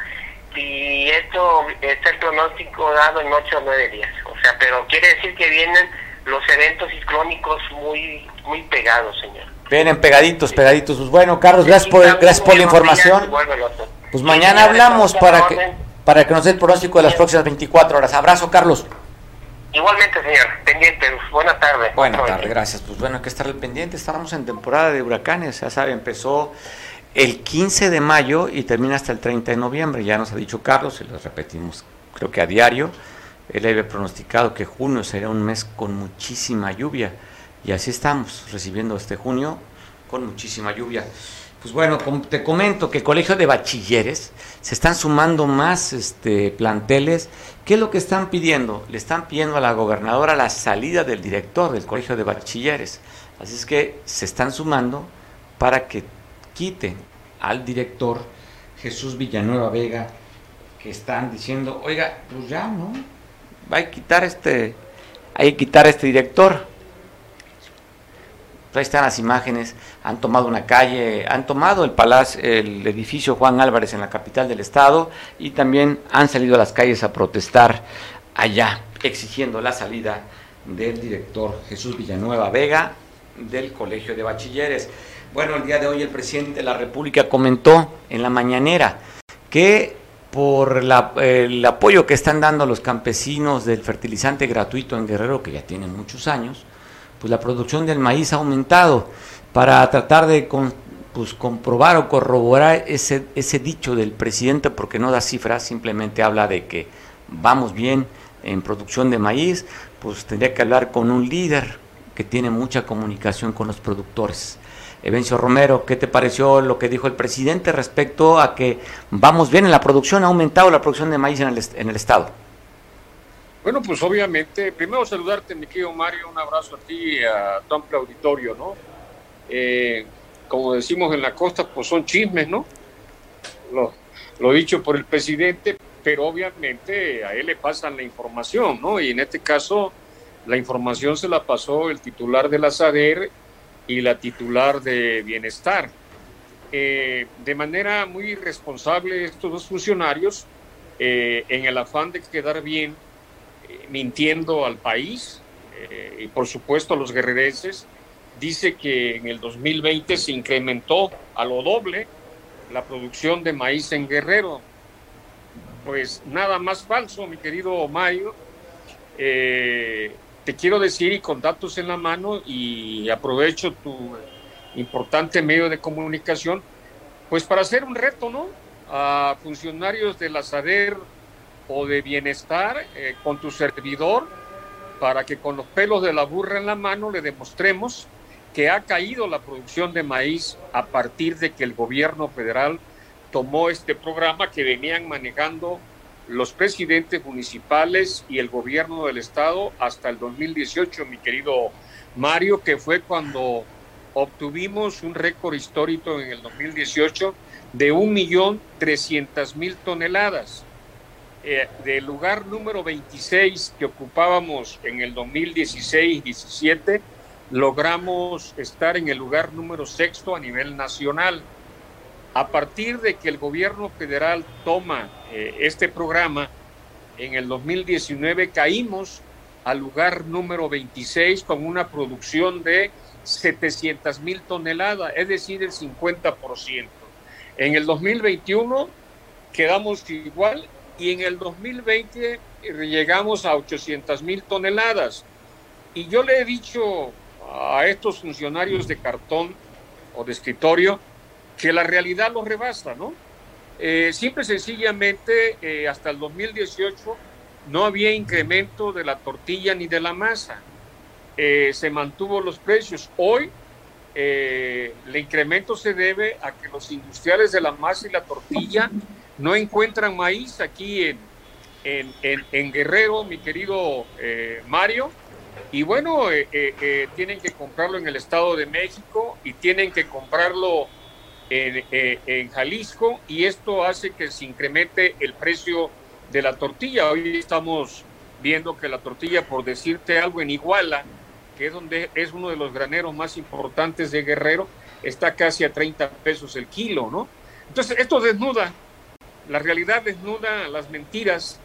Y esto está el pronóstico dado en 8 o 9 días. O sea, pero quiere decir que vienen los eventos ciclónicos muy muy pegados, señor. Vienen pegaditos, pegaditos. Pues bueno, Carlos, gracias por, gracias por la información. Pues mañana hablamos para que para que nos dé el pronóstico de las próximas 24 horas. Abrazo, Carlos. Igualmente, señor. Pendiente. Buenas tardes. Buenas tardes, gracias. Pues bueno, hay que estar al pendiente. Estábamos en temporada de huracanes, ya sabe, empezó el 15 de mayo y termina hasta el 30 de noviembre. Ya nos ha dicho Carlos, y lo repetimos creo que a diario. Él había pronosticado que junio sería un mes con muchísima lluvia. Y así estamos, recibiendo este junio con muchísima lluvia. Pues bueno, te comento que el Colegio de Bachilleres se están sumando más este, planteles. ¿Qué es lo que están pidiendo? Le están pidiendo a la gobernadora la salida del director del Colegio de Bachilleres. Así es que se están sumando para que quiten al director Jesús Villanueva Vega, que están diciendo, oiga, pues ya, ¿no? Va a quitar este, hay que quitar este director ahí están las imágenes, han tomado una calle, han tomado el palacio, el edificio Juan Álvarez en la capital del estado y también han salido a las calles a protestar allá, exigiendo la salida del director Jesús Villanueva Vega del Colegio de Bachilleres. Bueno, el día de hoy el presidente de la República comentó en la mañanera que por el apoyo que están dando los campesinos del fertilizante gratuito en Guerrero, que ya tienen muchos años, pues la producción del maíz ha aumentado para tratar de pues, comprobar o corroborar ese, ese dicho del presidente porque no da cifras, simplemente habla de que vamos bien en producción de maíz, pues tendría que hablar con un líder que tiene mucha comunicación con los productores. Evencio Romero, ¿qué te pareció lo que dijo el presidente respecto a que vamos bien en la producción, ha aumentado la producción de maíz en el, en el estado? Bueno, pues obviamente, primero saludarte, mi querido Mario, un abrazo a ti y a tu amplio auditorio, ¿no? Eh, como decimos en la costa, pues son chismes, ¿no? Lo, dicho por el presidente, pero obviamente a él le pasan la información, ¿no? Y en este caso, la información se la pasó el titular de la SADER y la titular de Bienestar. Eh, de manera muy responsable, estos dos funcionarios, eh, en el afán de quedar bien, mintiendo al país eh, y por supuesto a los guerrerenses. Dice que en el 2020 se incrementó a lo doble la producción de maíz en Guerrero. Pues nada más falso, mi querido Mario. Eh, te quiero decir y con datos en la mano y aprovecho tu importante medio de comunicación, pues para hacer un reto, ¿no? A funcionarios de la SADER, o de bienestar eh, con tu servidor para que con los pelos de la burra en la mano le demostremos que ha caído la producción de maíz a partir de que el gobierno federal tomó este programa que venían manejando los presidentes municipales y el gobierno del estado hasta el 2018, mi querido Mario, que fue cuando obtuvimos un récord histórico en el 2018 de 1.300.000 toneladas. Eh, del lugar número 26 que ocupábamos en el 2016-17, logramos estar en el lugar número sexto a nivel nacional. A partir de que el gobierno federal toma eh, este programa, en el 2019 caímos al lugar número 26 con una producción de 700 mil toneladas, es decir, el 50%. En el 2021 quedamos igual y en el 2020 eh, llegamos a 800 mil toneladas. Y yo le he dicho a estos funcionarios de cartón, o de escritorio, que la realidad lo rebasta, ¿no? Eh, simple y sencillamente, eh, hasta el 2018 no había incremento de la tortilla ni de la masa. Eh, se mantuvo los precios. Hoy el incremento se debe a que los industriales de la masa y la tortilla no encuentran maíz aquí en, en, en, Guerrero, mi querido Mario. Y bueno, tienen que comprarlo en el Estado de México y tienen que comprarlo eh, en, Jalisco y esto hace que se incremente el precio de la tortilla. Hoy estamos viendo que la tortilla, por decirte algo, en Iguala, que es donde es uno de los graneros más importantes de Guerrero, está casi a 30 pesos el kilo, ¿no? Entonces, esto desnuda, la realidad desnuda las mentiras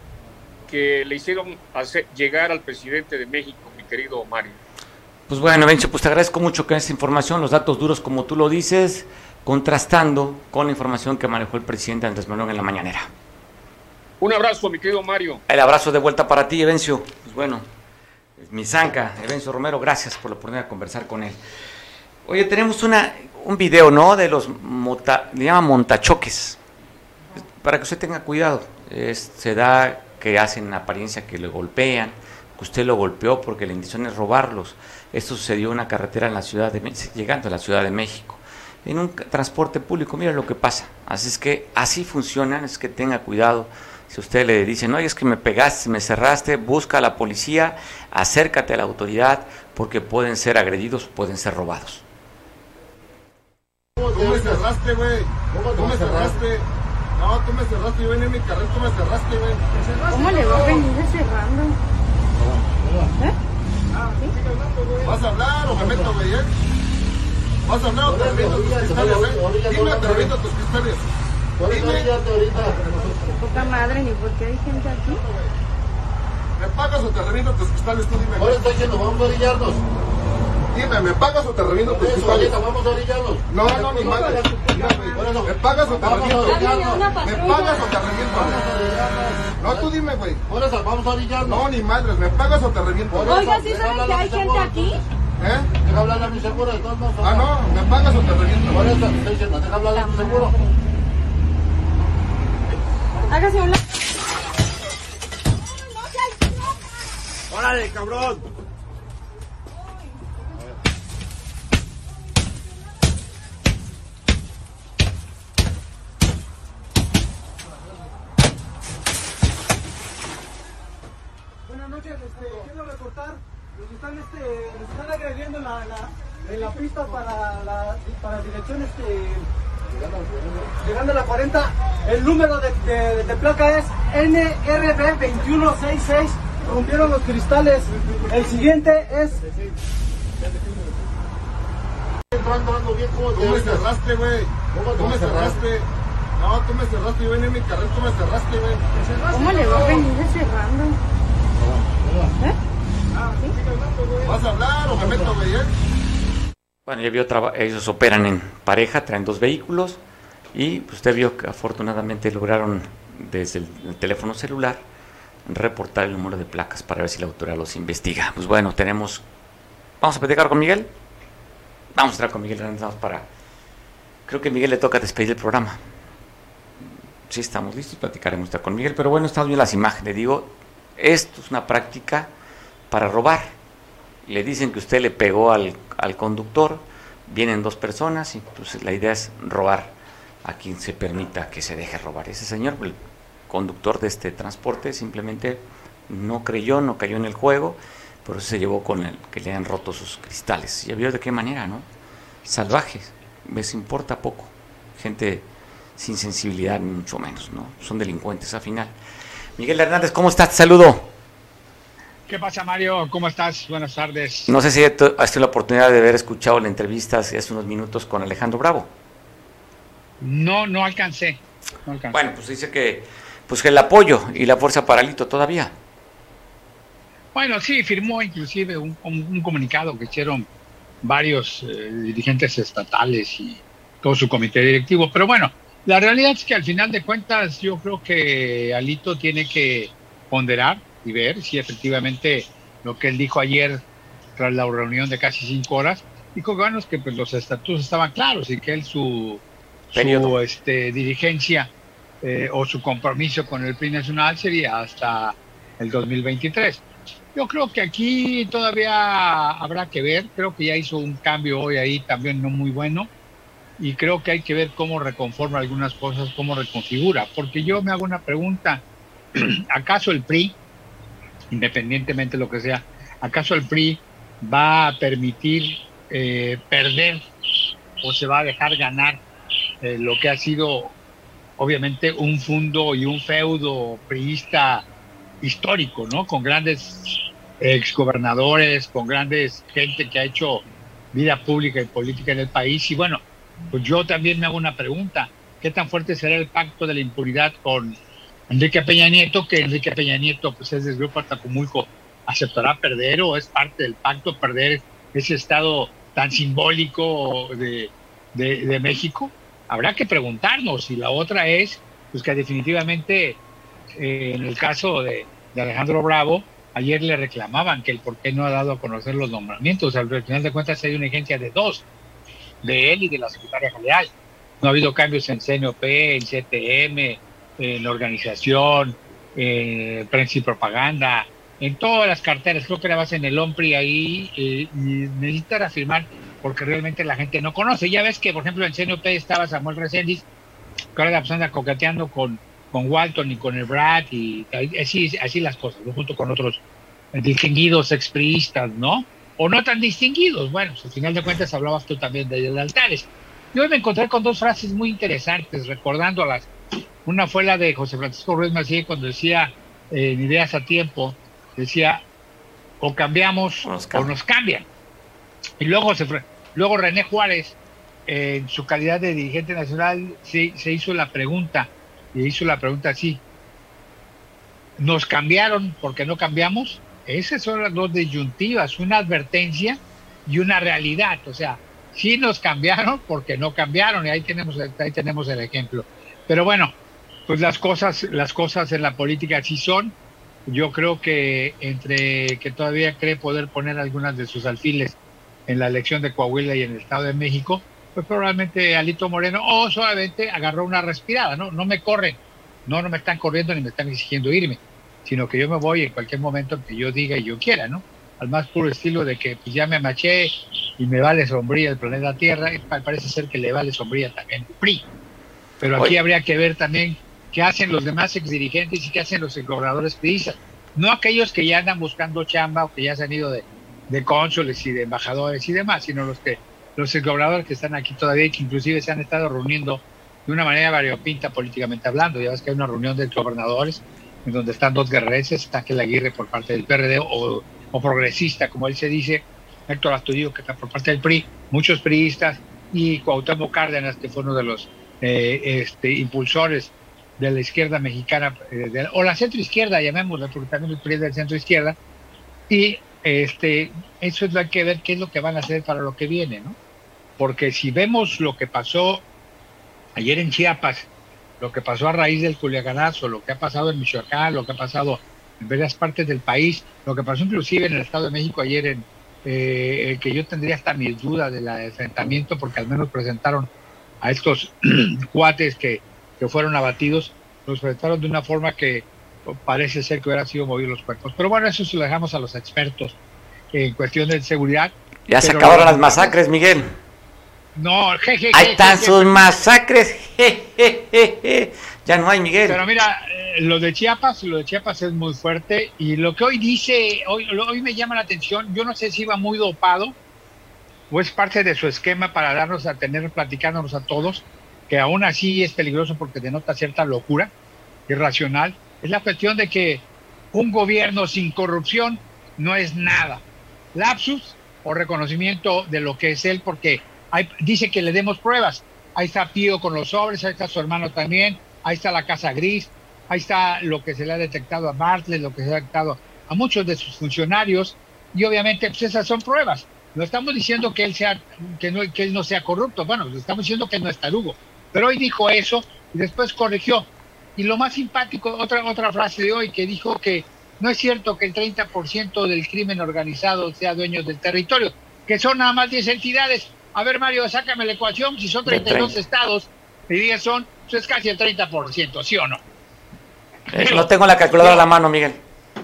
que le hicieron hacer, llegar al presidente de México, mi querido Mario. Pues bueno, Bencho, pues te agradezco mucho que esa información, los datos duros como tú lo dices contrastando con la información que manejó el presidente Andrés Manuel en la mañanera. Un abrazo, mi querido Mario. El abrazo de vuelta para ti, Evencio. Pues bueno, mi zanca, Evencio Romero, gracias por la oportunidad de conversar con él. Oye, tenemos una, un video, ¿no? De los, mota, le llaman montachoques. Para que usted tenga cuidado. se da que hacen apariencia que le golpean, que usted lo golpeó porque la intención es robarlos. Esto sucedió en una carretera en la ciudad de llegando a la Ciudad de México en un transporte público. Mira lo que pasa. Así es que así funcionan, es que tenga cuidado. Si usted le dice, no, es que me pegaste, me cerraste, busca a la policía, acércate a la autoridad, porque pueden ser agredidos, pueden ser robados. Tú me cerraste, güey. Tú me cerraste. No, tú me cerraste. Yo venía en mi carril, tú me cerraste, güey. ¿Cómo le va a venir cerrando? ¿Eh? ¿Vas a hablar o me meto, güey? Eh? ¿Vas a hablar o te reviento tus cristales, eh? Dime, te reviento tus cristales. Dime. Poca madre, ni por qué hay gente aquí. ¿Me pagas o te reviento tus cristales? Tú dime. Ahora está diciendo, vamos a orillarnos. Dime, ¿me pagas o te reviento tus cristales? Vamos a orillarnos. No, no, ni madre. ¿Me pagas o te reviento? ¿Me pagas o te reviento? No, tú dime, güey. Por eso, vamos a orillarnos. No, ni madres, ¿me pagas o te reviento? Oiga, ¿sí saben que hay gente aquí? ¿Eh? Deja hablar a mi seguro de todos modos. Ah, no, ¿me pagas o te reviento? Por eso estoy diciendo, deja hablar a mi seguro. Hágase un lado. ¡Órale, cabrón! Noches, este, quiero reportar nos están, este, nos están agrediendo en la, en la pista para la para dirección este, llegando a la 40. El número de, de, de placa es NRB 2166. Rompieron los cristales. El siguiente es. Tú me cerraste, güey. Tú me cerraste. No, tú me cerraste. Yo venía en mi carril, tú me cerraste, güey. ¿Cómo le va a venir cerrando? ¿Eh? ¿Vas a hablar o me meto? Bueno, ya vio, ellos operan en pareja, traen dos vehículos y pues, usted vio que afortunadamente lograron desde el, teléfono celular reportar el número de placas para ver si la autoridad los investiga. Pues bueno, tenemos... ¿Vamos a platicar con Miguel? Vamos a entrar con Miguel Hernández para... Creo que a Miguel le toca despedir el programa. Sí, estamos listos, platicaremos con Miguel, pero bueno, estamos viendo las imágenes. Digo, esto es una práctica para robar. Le dicen que usted le pegó al, al conductor, vienen dos personas y pues la idea es robar a quien se permita que se deje robar. Ese señor, el conductor de este transporte, simplemente no creyó, no cayó en el juego, por eso se llevó con el que le han roto sus cristales. Ya vio de qué manera, ¿no? Salvajes, les importa poco. Gente sin sensibilidad, mucho menos, ¿no? Son delincuentes al final. Miguel Hernández, ¿cómo estás? Te saludo. ¿Qué pasa, Mario? ¿Cómo estás? Buenas tardes. No sé si has tenido la oportunidad de haber escuchado la entrevista hace unos minutos con Alejandro Bravo. No, no alcancé. Bueno, pues dice que, pues que el apoyo y la fuerza paralito todavía. Bueno, sí, firmó inclusive un, comunicado que hicieron varios eh, dirigentes estatales y todo su comité directivo. Pero bueno, la realidad es que al final de cuentas yo creo que Alito tiene que ponderar y ver si efectivamente lo que él dijo ayer tras la reunión de casi cinco horas dijo Ganos que pues, los estatutos estaban claros y que él su, su este, dirigencia eh, o su compromiso con el PRI nacional sería hasta el 2023. Yo creo que aquí todavía habrá que ver, creo que ya hizo un cambio hoy ahí también no muy bueno y creo que hay que ver cómo reconforma algunas cosas, cómo reconfigura, porque yo me hago una pregunta, ¿acaso el PRI, independientemente de lo que sea, acaso el PRI va a permitir eh, perder o se va a dejar ganar eh, lo que ha sido obviamente un fundo y un feudo priista histórico, ¿no? Con grandes exgobernadores, con grandes gente que ha hecho vida pública y política en el país. Y bueno, pues yo también me hago una pregunta. ¿Qué tan fuerte será el pacto de la impunidad con Enrique Peña Nieto? Que Enrique Peña Nieto, pues es del grupo Atacumulco, ¿aceptará perder o es parte del pacto perder ese estado tan simbólico de, de, México? Habrá que preguntarnos. Y la otra es, pues que definitivamente eh, en el caso de, de, Alejandro Bravo, ayer le reclamaban que el por qué no ha dado a conocer los nombramientos. Al final de cuentas hay una agencia de dos, de él y de la secretaria general. No ha habido cambios en CNOP, en CTM, en organización, en prensa y propaganda, en todas las carteras. Creo que la en el OMPRI ahí eh, y necesita reafirmar porque realmente la gente no conoce. Ya ves que, por ejemplo, en CNOP estaba Samuel Reséndiz, que ahora la persona coqueteando con con Walton y con el Brad y así, así las cosas, junto con otros distinguidos expriistas, ¿no? O no tan distinguidos. Bueno, al final de cuentas hablabas tú también de, de altares. Yo me encontré con dos frases muy interesantes, recordándolas. Una fue la de José Francisco Ruiz Macié cuando decía eh, en Ideas a Tiempo, decía, o cambiamos o nos cambian. O nos cambian. Y luego, se, luego René Juárez, eh, en su calidad de dirigente nacional, se, se hizo la pregunta, y hizo la pregunta así, ¿nos cambiaron porque no cambiamos? Esas son las dos disyuntivas, una advertencia y una realidad. O sea, sí nos cambiaron porque no cambiaron, y ahí tenemos, ahí tenemos el ejemplo. Pero bueno, pues las cosas, las cosas en la política así son. Yo creo que entre que todavía cree poder poner algunas de sus alfiles en la elección de Coahuila y en el Estado de México, pues probablemente Alito Moreno o solamente agarró una respirada, ¿no? No me corren, no, no me están corriendo ni me están exigiendo irme, sino que yo me voy en cualquier momento que yo diga y yo quiera, ¿no? Al más puro estilo de que pues ya me maché y me vale sombría el planeta Tierra, y parece ser que le vale sombría también el PRI. Pero aquí Oye. habría que ver también qué hacen los demás exdirigentes y qué hacen los gobernadores priistas. No aquellos que ya andan buscando chamba o que ya se han ido de, de cónsules y de embajadores y demás, sino los que los gobernadores que están aquí todavía y que inclusive se han estado reuniendo de una manera variopinta políticamente hablando. Ya ves que hay una reunión de gobernadores donde están dos guerrerenses, está Aquel Aguirre por parte del PRD o, progresista, como él se dice, Héctor Astudillo que está por parte del PRI, muchos priistas y Cuauhtémoc Cárdenas que fue uno de los eh, este, impulsores de la izquierda mexicana eh, o la centro izquierda, llamémosla, porque también el PRI es del centro izquierda y este, eso es lo hay que ver qué es lo que van a hacer para lo que viene, ¿no? Porque si vemos lo que pasó ayer en Chiapas, lo que pasó a raíz del culiacanazo, lo que ha pasado en Michoacán, lo que ha pasado en varias partes del país, lo que pasó inclusive en el Estado de México ayer, en eh, que yo tendría hasta mis dudas del enfrentamiento, porque al menos presentaron a estos cuates que, que fueron abatidos, los presentaron de una forma que parece ser que hubiera sido mover los cuerpos. Pero bueno, eso se lo dejamos a los expertos en cuestión de seguridad. Ya se acabaron las masacres, Miguel. No, jeje. Ahí están sus masacres. Je, je, je, ya no hay, Miguel. Pero mira, eh, lo de Chiapas, lo de Chiapas es muy fuerte y lo que hoy dice, hoy, hoy me llama la atención, yo no sé si iba muy dopado o es parte de su esquema para darnos a tener platicándonos a todos, que aún así es peligroso porque denota cierta locura irracional es la cuestión de que un gobierno sin corrupción no es nada. Lapsus o reconocimiento de lo que es él, porque hay, dice que le demos pruebas. Ahí está Pío con los sobres, ahí está su hermano también, ahí está la Casa Gris, ahí está lo que se le ha detectado a Bartlett, lo que se ha detectado a muchos de sus funcionarios, y obviamente pues esas son pruebas. No estamos diciendo que él sea, que no, que él no sea corrupto, bueno, estamos diciendo que no es tarugo. Pero hoy dijo eso y después corrigió. Y lo más simpático, otra, otra frase de hoy que dijo que no es cierto que el 30% del crimen organizado sea dueño del territorio, que son nada más 10 entidades. A ver, Mario, sácame la ecuación. Si son 32 estados y 10 son, pues es casi el 30%, ¿sí o no? Eh, no tengo la calculadora a la mano, Miguel.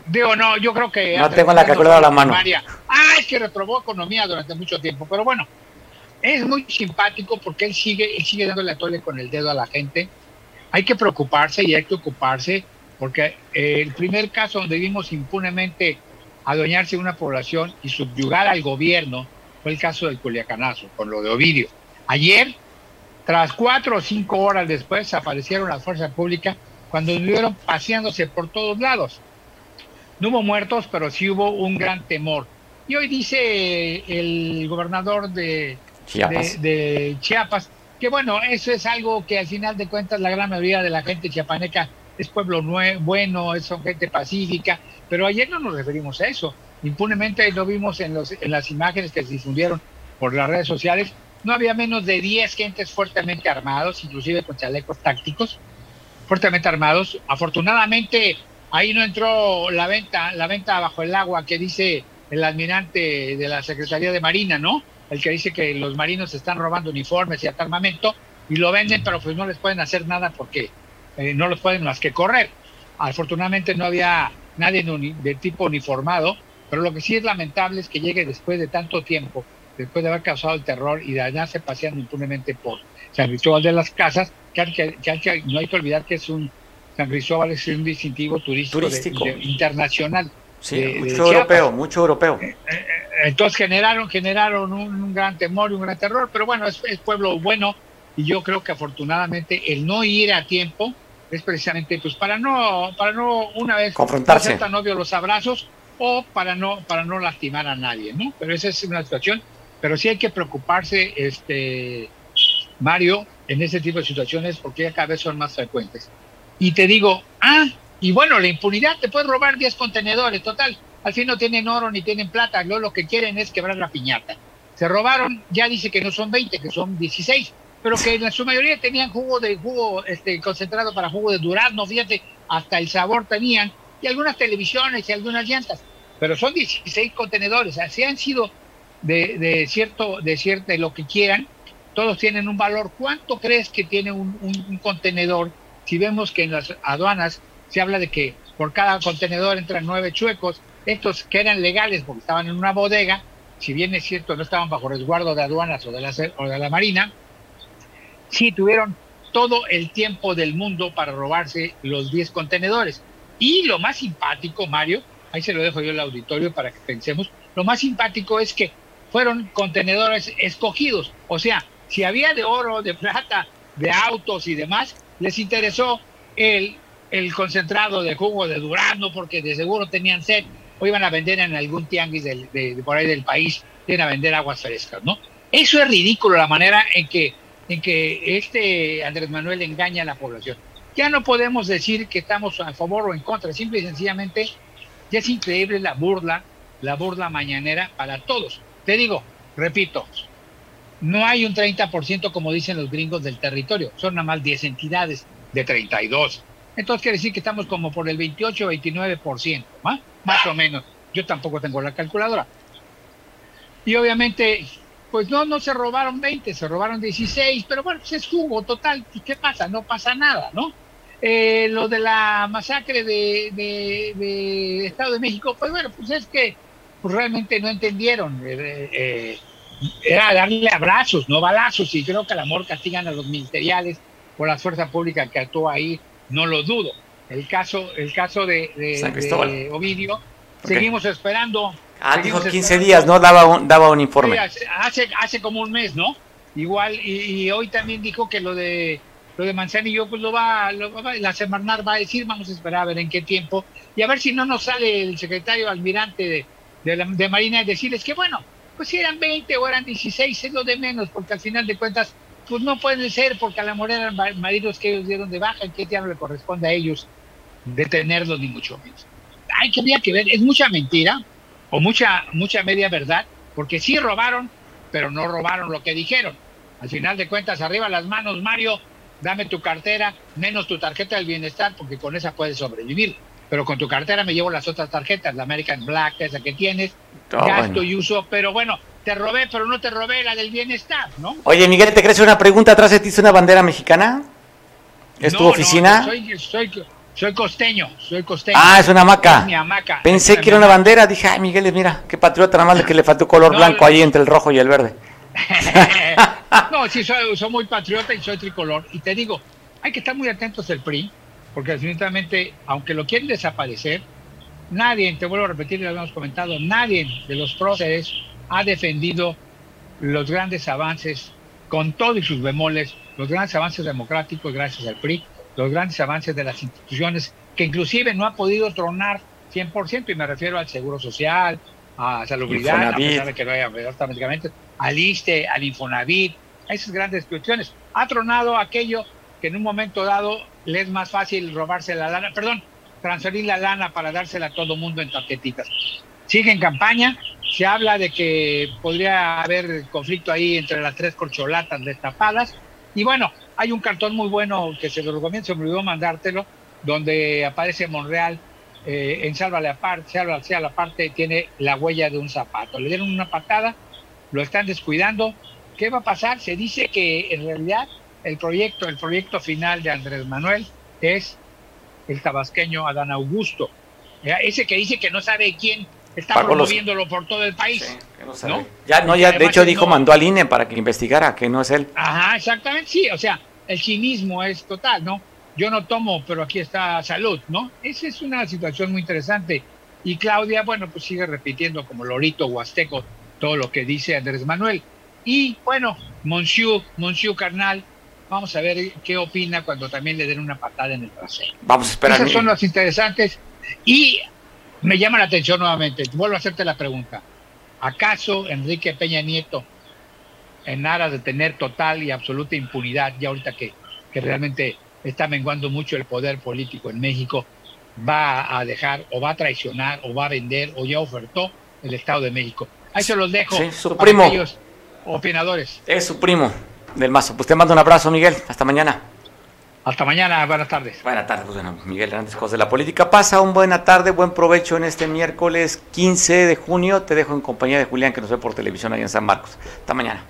Digo, no, yo creo que... No tengo la calculadora a la mano. María. Ah, es que reprobó economía durante mucho tiempo, pero bueno, es muy simpático porque él sigue, él sigue dándole a tole con el dedo a la gente. Hay que preocuparse y hay que ocuparse porque eh, el primer caso donde vimos impunemente adueñarse de una población y subyugar al gobierno fue el caso del Culiacanazo, con lo de Ovidio. Ayer, tras cuatro o cinco horas después, aparecieron las fuerzas públicas cuando estuvieron paseándose por todos lados. No hubo muertos, pero sí hubo un gran temor. Y hoy dice el gobernador de Chiapas. De, de Chiapas que bueno, eso es algo que al final de cuentas la gran mayoría de la gente chiapaneca es pueblo bueno, son gente pacífica, pero ayer no nos referimos a eso. Impunemente lo vimos en, los, en las imágenes que se difundieron por las redes sociales. No había menos de 10 gentes fuertemente armados, inclusive con chalecos tácticos, fuertemente armados. Afortunadamente ahí no entró la venta, la venta bajo el agua que dice el almirante de la Secretaría de Marina, ¿no? El que dice que los marinos están robando uniformes y armamento y lo venden, pero pues no les pueden hacer nada porque eh, no los pueden más que correr. Afortunadamente no había nadie de, de tipo uniformado, pero lo que sí es lamentable es que llegue después de tanto tiempo, después de haber causado el terror y de andarse paseando impunemente por San Cristóbal de las Casas, que, que- que no hay que olvidar que es un San Cristóbal es un distintivo turístico, de- Turístico. de- internacional. Sí, de- mucho europeo, mucho europeo. Entonces generaron, generaron un, un gran temor y un gran terror, pero bueno, es, es pueblo bueno y yo creo que afortunadamente el no ir a tiempo es precisamente pues para no, para no una vez Confrontarse. tan obvio los abrazos o para no, para no lastimar a nadie, ¿no? Pero esa es una situación, pero sí hay que preocuparse, este Mario, en ese tipo de situaciones porque cada vez son más frecuentes. Y te digo, ah, y bueno, la impunidad, te puedes robar 10 contenedores, total. Al fin no tienen oro ni tienen plata, luego lo que quieren es quebrar la piñata. Se robaron, ya dice que no son 20, que son 16, pero que en su mayoría tenían jugo de jugo este, concentrado para jugo de durazno, fíjate, hasta el sabor tenían, y algunas televisiones y algunas llantas. Pero son 16 contenedores, así han sido de, de cierto, de cierto, de lo que quieran, todos tienen un valor. ¿Cuánto crees que tiene un, un- contenedor? Si vemos que en las aduanas se habla de que por cada contenedor entran nueve chuecos, estos que eran legales porque estaban en una bodega, si bien es cierto no estaban bajo resguardo de aduanas o de la, o de la marina, sí tuvieron todo el tiempo del mundo para robarse los 10 contenedores. Y lo más simpático, Mario, ahí se lo dejo yo al auditorio para que pensemos, lo más simpático es que fueron contenedores escogidos. O sea, si había de oro, de plata, de autos y demás, les interesó el, el concentrado de jugo de durazno porque de seguro tenían sed o iban a vender en algún tianguis del- de, de por ahí del país, iban a vender aguas frescas, ¿no? Eso es ridículo la manera en que, en que este Andrés Manuel engaña a la población. Ya no podemos decir que estamos a favor o en contra, simple y sencillamente ya es increíble la burla, la burla mañanera para todos. Te digo, repito, no hay un 30% como dicen los gringos del territorio, son nada más 10 entidades de 32. Entonces quiere decir que estamos como por el 28 o 29%, ¿va? más o menos. Yo tampoco tengo la calculadora. Y obviamente, pues no, no se robaron 20, se robaron 16, pero bueno, pues es jugo total. ¿Y ¿Qué pasa? No pasa nada, ¿no? Eh, lo de la masacre de, de- de Estado de México, pues bueno, pues es que pues realmente no entendieron. Eh, eh, era darle abrazos, no balazos, y creo que al amor castigan a los ministeriales o la fuerza pública que actuó ahí, no lo dudo. El caso, el caso de, de- San Cristóbal. de Ovidio, seguimos esperando. Ah, dijo seguimos 15 esperando. días, ¿no? Daba un, daba un informe. Sí, hace, hace como un mes, ¿no? Igual, y, y hoy también dijo que lo de lo de Manzanillo, pues lo va, lo va la Semarnar va a decir, vamos a esperar a ver en qué tiempo, y a ver si no nos sale el secretario almirante de, de, de Marina y decirles que bueno, pues si eran 20 o eran 16, es lo de menos, porque al final de cuentas, pues no pueden ser, porque a la morena eran ma- maridos que ellos dieron de baja, ¿en qué diablo le corresponde a ellos detenerlos, ni mucho menos? Hay que, que ver, es mucha mentira, o mucha, mucha media verdad, porque sí robaron, pero no robaron lo que dijeron. Al final de cuentas, arriba las manos, Mario, dame tu cartera, menos tu tarjeta del bienestar, porque con esa puedes sobrevivir. Pero con tu cartera me llevo las otras tarjetas, la American Black, esa que tienes, Ah, gasto bueno. y uso, pero bueno, te robé, pero no te robé la del bienestar, ¿no? Oye, Miguel, ¿te crees una pregunta? ¿Atrás de ti es una bandera mexicana? ¿Es tu No, no, oficina? soy, soy, soy costeño, soy costeño. Ah, es una hamaca. Es mi hamaca. Pensé Es que era una bandera. Dije, ay, Miguel, mira, qué patriota, nada más que le faltó color No, blanco ahí entre el rojo y el verde. No, sí, soy, soy muy patriota y soy tricolor. Y te digo, hay que estar muy atentos del PRI, porque definitivamente, aunque lo quieren desaparecer, nadie, te vuelvo a repetir, lo habíamos comentado, nadie de los próceres ha defendido los grandes avances, con todos sus bemoles, los grandes avances democráticos gracias al PRI, los grandes avances de las instituciones, que inclusive no ha podido tronar 100%, y me refiero al Seguro Social, a Salubridad, a pesar de que no haya medicamentos, al ISTE, al Infonavit, a esas grandes instituciones. Ha tronado aquello que en un momento dado le es más fácil robarse la lana, perdón, transferir la lana para dársela a todo mundo en tarjetitas. Sigue en campaña, se habla de que podría haber conflicto ahí entre las tres corcholatas destapadas, y bueno, hay un cartón muy bueno que se lo recomiendo, se me olvidó mandártelo, donde aparece Monreal eh, en Sálvale aparte, Sálvale sea la parte, tiene la huella de un zapato. Le dieron una patada, lo están descuidando. ¿Qué va a pasar? Se dice que en realidad el proyecto, el proyecto final de Andrés Manuel es el tabasqueño Adán Augusto. Ese que dice que no sabe quién está los- promoviéndolo por todo el país. ¿no? Ya, no, ya, de hecho dijo, no- mandó al INE para que investigara, que no es él. Ajá, exactamente, sí, o sea, el cinismo es total, ¿no? Yo no tomo, pero aquí está salud, ¿no? Esa es una situación muy interesante. Y Claudia, bueno, pues sigue repitiendo como lorito huasteco todo lo que dice Andrés Manuel. Y bueno, Monsieur, Monsieur Carnal, vamos a ver qué opina cuando también le den una patada en el trasero. Vamos a esperar. Esas son las interesantes. Y me llama la atención nuevamente, vuelvo a hacerte la pregunta. ¿Acaso Enrique Peña Nieto, en aras de tener total y absoluta impunidad, ya ahorita que, que realmente está menguando mucho el poder político en México, va a dejar o va a traicionar o va a vender o ya ofertó el Estado de México? Ahí se los dejo. Sí, su primo. aquellos opinadores. Es su primo del mazo. Pues te mando un abrazo, Miguel. Hasta mañana. Hasta mañana, buenas tardes. Buenas tardes, pues bueno, Miguel Hernández, cosas de la política. Pasa un buena tarde, buen provecho en este miércoles 15 de junio. Te dejo en compañía de Julián, que nos ve por televisión ahí en San Marcos. Hasta mañana.